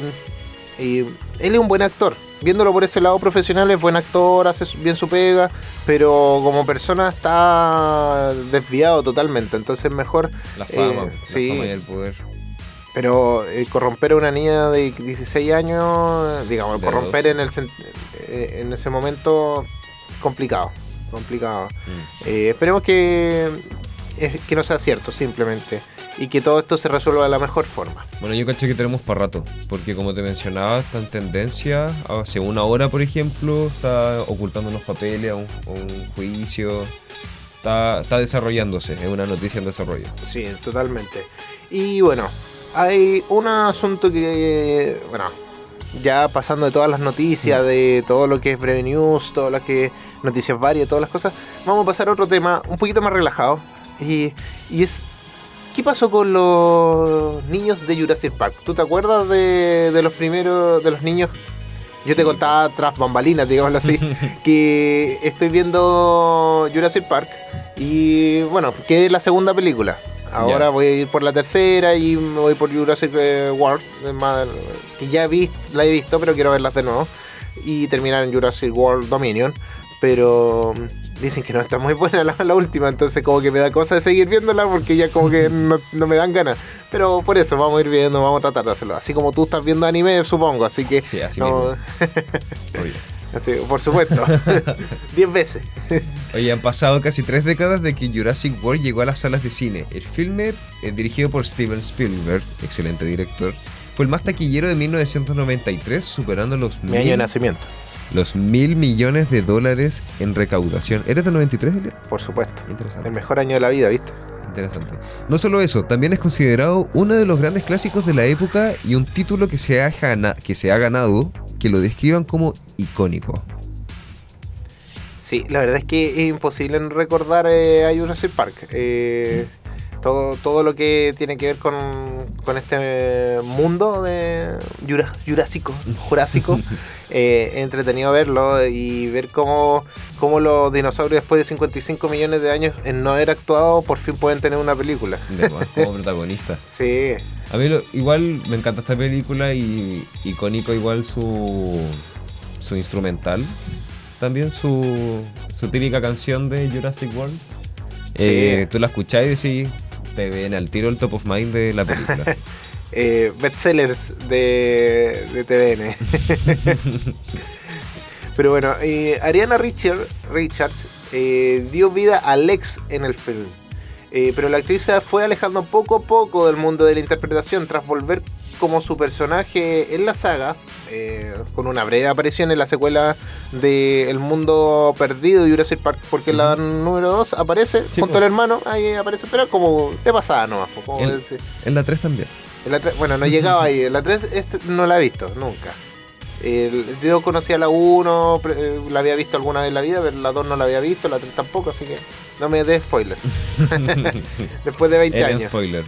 eh, él es un buen actor. Viéndolo por ese lado profesional, es buen actor, hace bien su pega, pero como persona está desviado totalmente. Entonces mejor... La fama, eh, la sí. fama y el poder. Pero eh, corromper a una niña de 16 años, digamos, De corromper 12. en, el, eh, en ese momento, complicado. Complicado. Mm. Eh, esperemos que, que no sea cierto, simplemente. Y que todo esto se resuelva de la mejor forma. Bueno, yo caché que tenemos para rato, porque como te mencionaba, está en tendencia. Hace una hora, por ejemplo, está ocultando unos papeles a un, a un juicio. Está, está desarrollándose, es una noticia en desarrollo. Sí, totalmente. Y bueno, hay un asunto que, bueno, ya pasando de todas las noticias, de todo lo que es Breve News, todo lo que noticias varias, todas las cosas, vamos a pasar a otro tema un poquito más relajado. Y, y es, ¿qué pasó con los niños de Jurassic Park? ¿Tú te acuerdas de, de los primeros, de los niños? Yo te contaba tras bambalinas, digámoslo así, <laughs> que estoy viendo Jurassic Park y bueno, que es la segunda película. Ahora Ya. voy a ir por la tercera y me voy por Jurassic eh, World, que ya vi, la he visto, pero quiero verlas de nuevo. Y terminar en Jurassic World Dominion. Pero mm, dicen que no está muy <laughs> buena la, la última, entonces como que me da cosa de seguir viéndola porque ya como que no, no me dan ganas. Pero por eso vamos a ir viendo, vamos a tratar de hacerlo. Así como tú estás viendo anime, supongo. Así que... Sí, así no- <laughs> Así, por supuesto. <laughs> Diez veces. Oye, han pasado casi tres décadas de que Jurassic World llegó a las salas de cine. El filme, eh, dirigido por Steven Spielberg, excelente director, fue el más taquillero de 1993, superando los Mi año de nacimiento. los mil millones de dólares en recaudación. ¿Eres del 93, Elliot? Por supuesto. Interesante. El mejor año de la vida, ¿viste? Interesante. No solo eso, también es considerado uno de los grandes clásicos de la época y un título que se ha, gana- que se ha ganado que lo describan como icónico. Sí, la verdad es que es imposible recordar eh, a Jurassic Park. Eh, todo, todo lo que tiene que ver con, con este mundo de Jura- Jurásico, Jurásico, <laughs> eh, entretenido verlo y ver cómo, cómo los dinosaurios después de 55 millones de años en no haber actuado por fin pueden tener una película. de- como protagonista. <laughs> Sí, A mí lo- igual me encanta esta película y icónico igual su, su instrumental. También su, su típica canción de Jurassic World. Eh, tú la escuchás y decís, te ven al tiro el top of mind de la película. <laughs> eh, bestsellers de, de TVN. <laughs> Pero bueno, eh, Ariana Richard, Richards eh, dio vida a Lex en el film. Eh, pero la actriz se fue alejando poco a poco del mundo de la interpretación tras volver como su personaje en la saga, eh, con una breve aparición en la secuela de El Mundo Perdido de Jurassic Park, porque en la número 2 aparece Sí, junto pues. al hermano, ahí aparece, pero como de pasada nomás. como En, la 3 también. En la tres- bueno, no llegaba ahí. En la 3 este no la he visto, nunca. El- yo conocía la 1, pre- eh, la había visto alguna vez en la vida, pero la 2 no la había visto, la 3 tampoco, así que no me dé spoiler. <laughs> Después de 20 Era años. spoiler.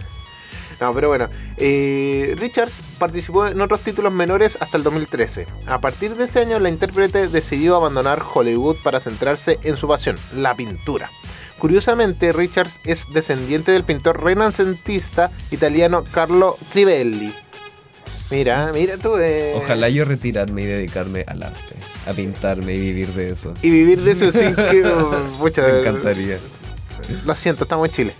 No, pero bueno. eh, Richards participó en otros títulos menores hasta el 2013. A partir de ese año, la intérprete decidió abandonar Hollywood para centrarse en su pasión, la pintura. Curiosamente, Richards es descendiente del pintor renacentista italiano Carlo Crivelli. Mira, mira tú. eh, Ojalá yo retirarme y dedicarme al arte, a pintarme y vivir de eso. Y vivir de eso sin que. <laughs> Pucha, Me encantaría. Lo siento, estamos en Chile.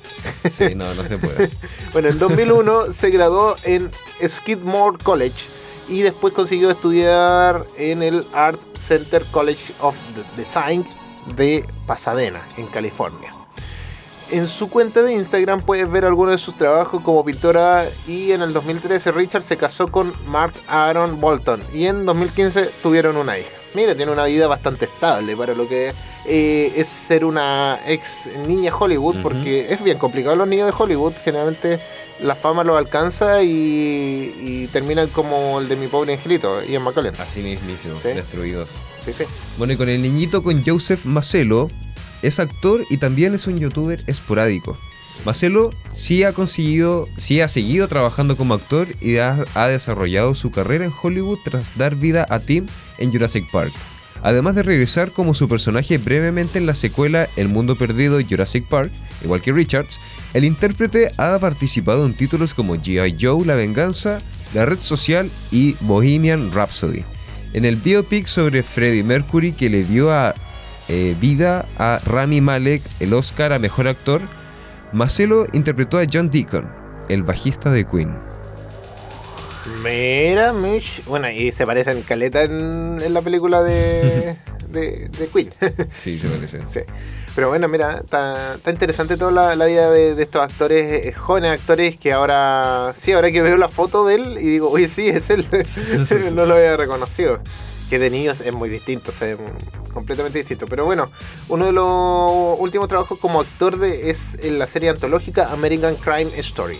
Sí, no, no se puede. <laughs> Bueno, en 2001 se graduó en Skidmore College y después consiguió estudiar en el Art Center College of Design de Pasadena, en California. En su cuenta de Instagram puedes ver algunos de sus trabajos como pintora y en el 2013 Richard se casó con Mark Aaron Bolton y en 2015 tuvieron una hija. Mira, tiene una vida bastante estable para lo que eh, es ser una ex niña Hollywood, porque es bien complicado los niños de Hollywood. Generalmente la fama los alcanza y, y terminan como el de mi pobre angelito, Ian McKellen. Así mismísimo, Sí. destruidos. Sí, sí. Bueno, y con el niñito, con Joseph Macelo, es actor y también es un youtuber esporádico. Macelo sí ha conseguido, sí ha seguido trabajando como actor y ha, ha desarrollado su carrera en Hollywood tras dar vida a Tim en Jurassic Park. Además de regresar como su personaje brevemente en la secuela El Mundo Perdido Jurassic Park, igual que Richards, el intérprete ha participado en títulos como G.I. Joe La Venganza, La Red Social y Bohemian Rhapsody. En el biopic sobre Freddie Mercury que le dio a, eh, vida a Rami Malek el Oscar a Mejor Actor, Marcelo interpretó a John Deacon, el bajista de Queen. Mira, Mish. Bueno, y se parecen caleta en, en la película de, <laughs> de, de Queen. <laughs> Sí, se parece. Sí. Pero bueno, mira, está, está interesante toda la, la vida de, de estos actores, eh, jóvenes actores que ahora, sí, ahora que veo la foto de él y digo, oye, sí, es él, <laughs> no lo había reconocido. Que de niños es muy distinto, es completamente distinto. Pero bueno, uno de los últimos trabajos como actor de, es en la serie antológica American Crime Story.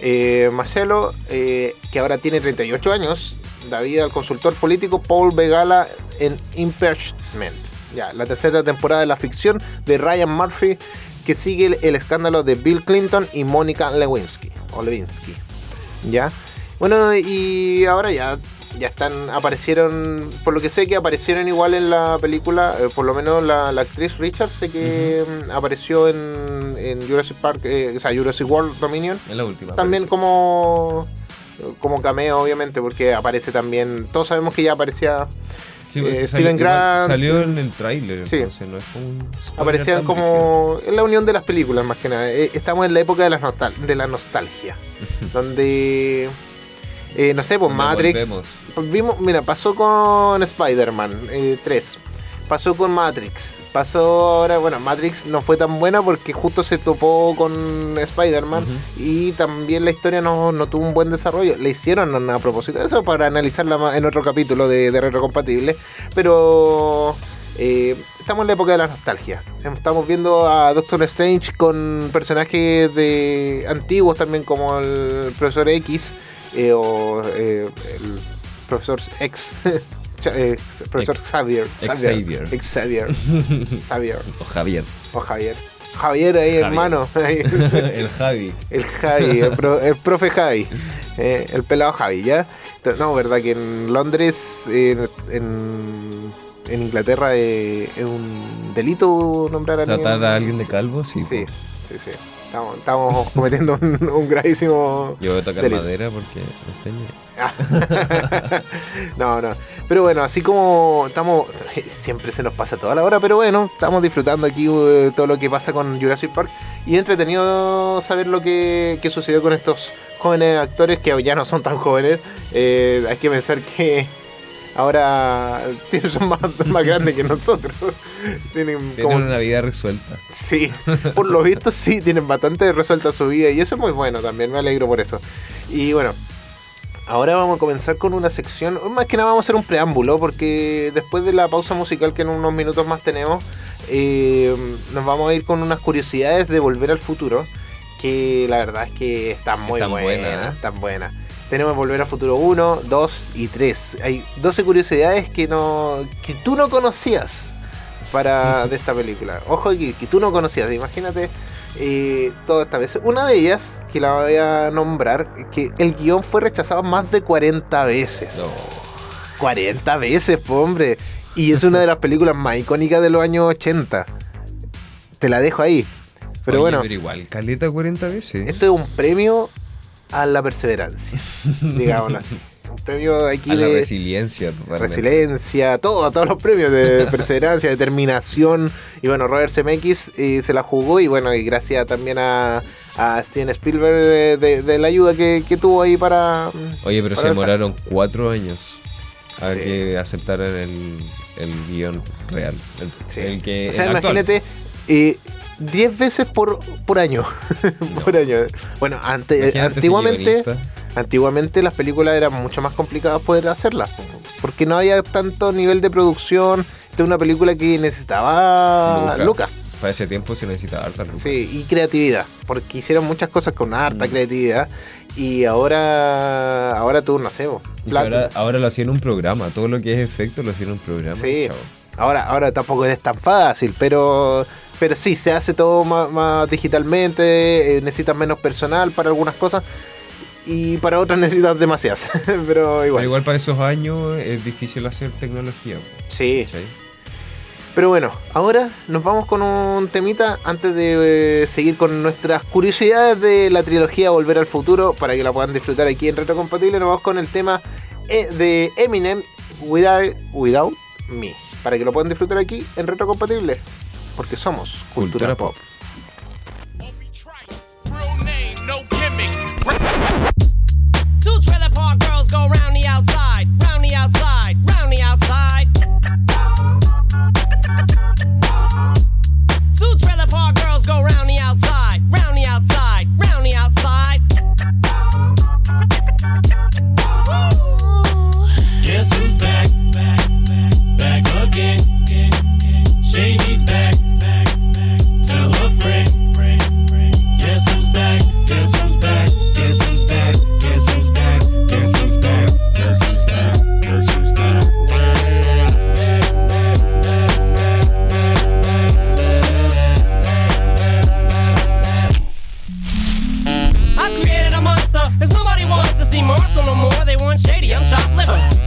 Eh, Marcelo, eh, que ahora tiene 38 años, da vida al consultor político Paul Begala en Impeachment. Ya, la tercera temporada de la ficción de Ryan Murphy que sigue el, el escándalo de Bill Clinton y Mónica Lewinsky. O Lewinsky. Ya. Bueno, y ahora ya ya están aparecieron por lo que sé que aparecieron igual en la película eh, por lo menos la, la actriz Richard sé que mm, apareció en, en Jurassic Park eh, o sea Jurassic World Dominion. En la última. también como como cameo obviamente porque aparece también todos sabemos que ya aparecía Sí, eh, Steven Grant. Salió en el tráiler, Sí. entonces no es un aparecían como en la unión de las películas más que nada. Estamos en la época de la, nostal- de la nostalgia <laughs> donde eh, no sé pues Matrix. volvemos. vimos mira pasó con Spider-Man eh, 3 pasó con Matrix. Pasó ahora bueno Matrix no fue tan buena porque justo se topó con Spider-Man y también la historia no, no tuvo un buen desarrollo. Le hicieron a propósito eso para analizarla en otro capítulo de, de Retrocompatible pero eh, estamos en la época de la nostalgia. Estamos viendo a Doctor Strange con personajes de antiguos también como el profesor X eh, o eh, el profesor X. <laughs> Cha- eh, profesor Ex- Xavier. Xavier. Xavier. <laughs> Xavier. O Javier. O Javier. Javier ahí, Javier. hermano. <laughs> El Javi. El Javi, el, pro- el profe Javi, eh, el pelado Javi, ¿ya? No, verdad que en Londres, en, en, en Inglaterra, eh, es un delito nombrar a alguien. Tratar a alguien de calvo, sí. Sí, sí, sí. Estamos, estamos cometiendo un, un gravísimo. Yo voy a tocar delito. madera porque no <laughs> no, no. Pero bueno, así como estamos. Siempre se nos pasa toda la hora, pero bueno, estamos disfrutando aquí eh, todo lo que pasa con Jurassic Park. Y entretenido saber lo que, que sucedió con estos jóvenes actores que ya no son tan jóvenes. Eh, hay que pensar que ahora son más, más grandes que nosotros. Tienen Tienen como una vida resuelta. Sí, por lo visto sí, tienen bastante resuelta su vida y eso es muy bueno también, me alegro por eso. Y bueno, ahora vamos a comenzar con una sección, más que nada vamos a hacer un preámbulo porque después de la pausa musical que en unos minutos más tenemos, eh, nos vamos a ir con unas curiosidades de Volver al Futuro, que la verdad es que están muy Están buenas, buenas, ¿eh? están buenas. Tenemos Volver al Futuro 1, 2 y 3. Hay 12 curiosidades que, no, que tú no conocías para <laughs> de esta película. Ojo que, que tú no conocías, imagínate eh, todas estas veces. Una de ellas, que la voy a nombrar, que el guion fue rechazado más de 40 veces. 40 veces, po, hombre. Y es una de las películas más icónicas de los años 80. Te la dejo ahí. Pero Oye, bueno, Pero igual, caleta 40 veces. esto es un premio a la perseverancia, <laughs> digámoslo así. Un premio aquí a la de resiliencia. totalmente. resiliencia, todo, todos los premios de <laughs> perseverancia, determinación. Y bueno, Robert Zemeckis eh, se la jugó y bueno, y gracias también a, a Steven Spielberg de, de- de la ayuda que, que tuvo ahí para... Oye, pero para se demoraron cuatro años a Sí. que aceptaran el, el guion real. El, el que, O sea, el imagínate, eh, 10 veces por, por año. <laughs> por año. Bueno, ante- ese antiguamente, antiguamente las películas eran mucho más complicadas poder hacerlas. Porque no había tanto nivel de producción. Esta es una película que necesitaba Lucas. lucas. Para ese tiempo se necesitaba harta lucas. Sí, y creatividad, porque hicieron muchas cosas con harta Mm. creatividad y ahora ahora tú no sé, vos, ahora, ahora lo hacían en un programa. Todo lo que es efecto lo hacían en un programa. Sí. Ahora ahora tampoco es tan fácil, pero pero sí se hace todo más, más digitalmente, eh, necesitas menos personal para algunas cosas y para otras <laughs> necesitas demasiadas, <laughs> pero igual. Pero igual para esos años es difícil hacer tecnología. Sí. Pero bueno, ahora nos vamos con un temita antes de eh, seguir con nuestras curiosidades de la trilogía Volver al Futuro para que la puedan disfrutar aquí en Retrocompatible. Nos vamos con el tema eh, de Eminem Without, Without Me para que lo puedan disfrutar aquí en Retrocompatible porque somos Cultura, Cultura Pop. Two trailer park girls go round the outside,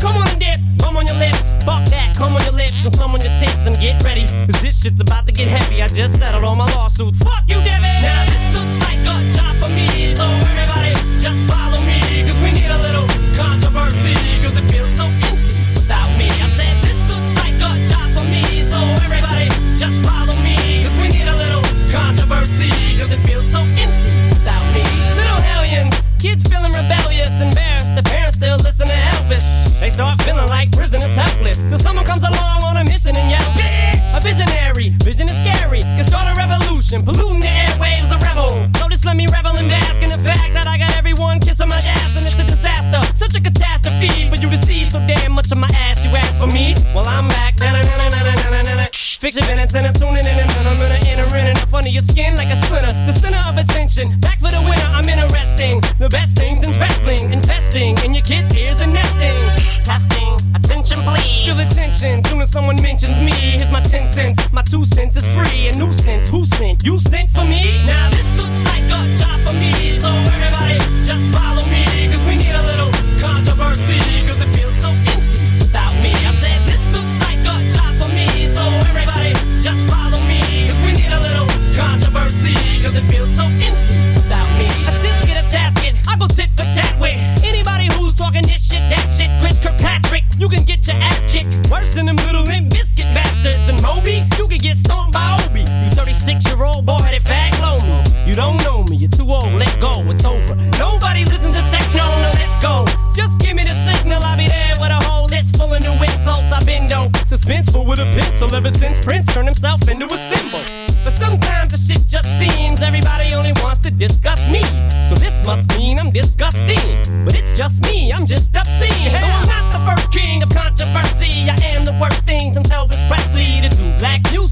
come on and dip, bum on your lips, fuck that, come on your lips, and some on your tits, and get ready. Cause this shit's about to get heavy. I just settled all my lawsuits. Fuck you, Debbie! A revolution, polluting the airwaves, a rebel. Just let me revel and bask in the fact that I got everyone kissing my ass, and it's a disaster, such a catastrophe for you to see so damn much of my ass. You ask for me, well I'm back. Fix your minutes and I'm tuning in and I'm gonna enter in and up under your skin like a splinter. The center of attention, back for the winner. I'm interesting. The best things in wrestling, investing in your kids' ears and nesting. Testing, attention please. Feel the tension soon as someone mentions me. Here's my 10 cents, my two cents is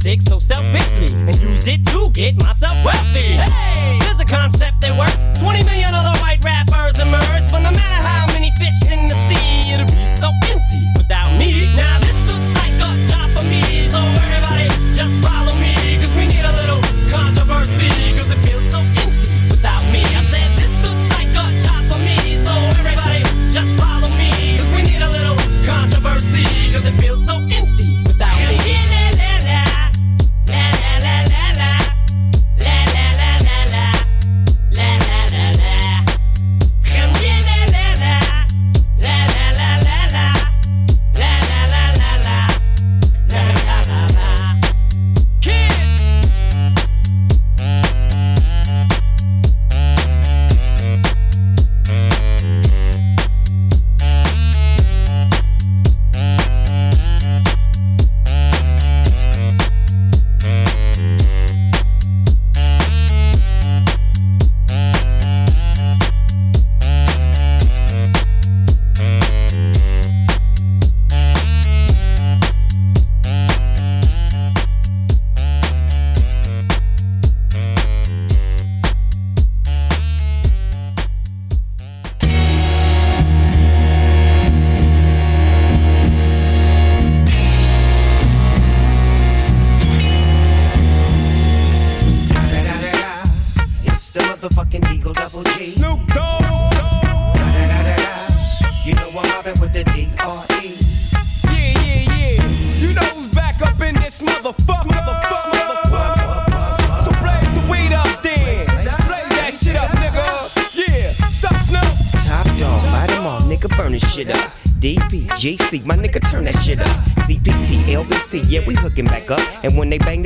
music so selfishly and use it to get myself wealthy. Hey, there's a concept that works. 20 million other white rappers emerge, but no matter how many fish in the sea, it'll be so empty without me. Now this looks like a job for me, so everybody just follow me,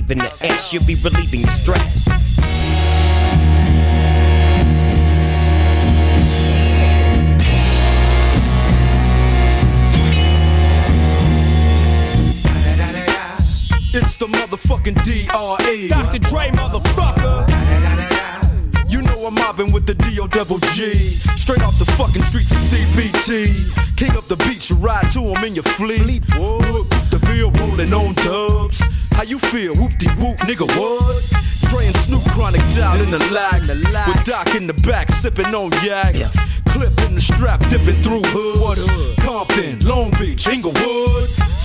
in the X, you'll be relieving your stress. It's the motherfucking D.R.E. Dr. Dre, motherfucker. You know I'm mobbing with the D.O. double G. Straight off the fucking streets of CPT. King up the beach, you ride to him in your fleet. Whoop, the field rolling on dubs. How you feel? Whoop de whoop, nigga, what? And Snoop Chronic down in the lag. With Doc in the back, sipping on yak. Clip in the strap, dipping through hoods. Compton, Long Beach, Inglewood.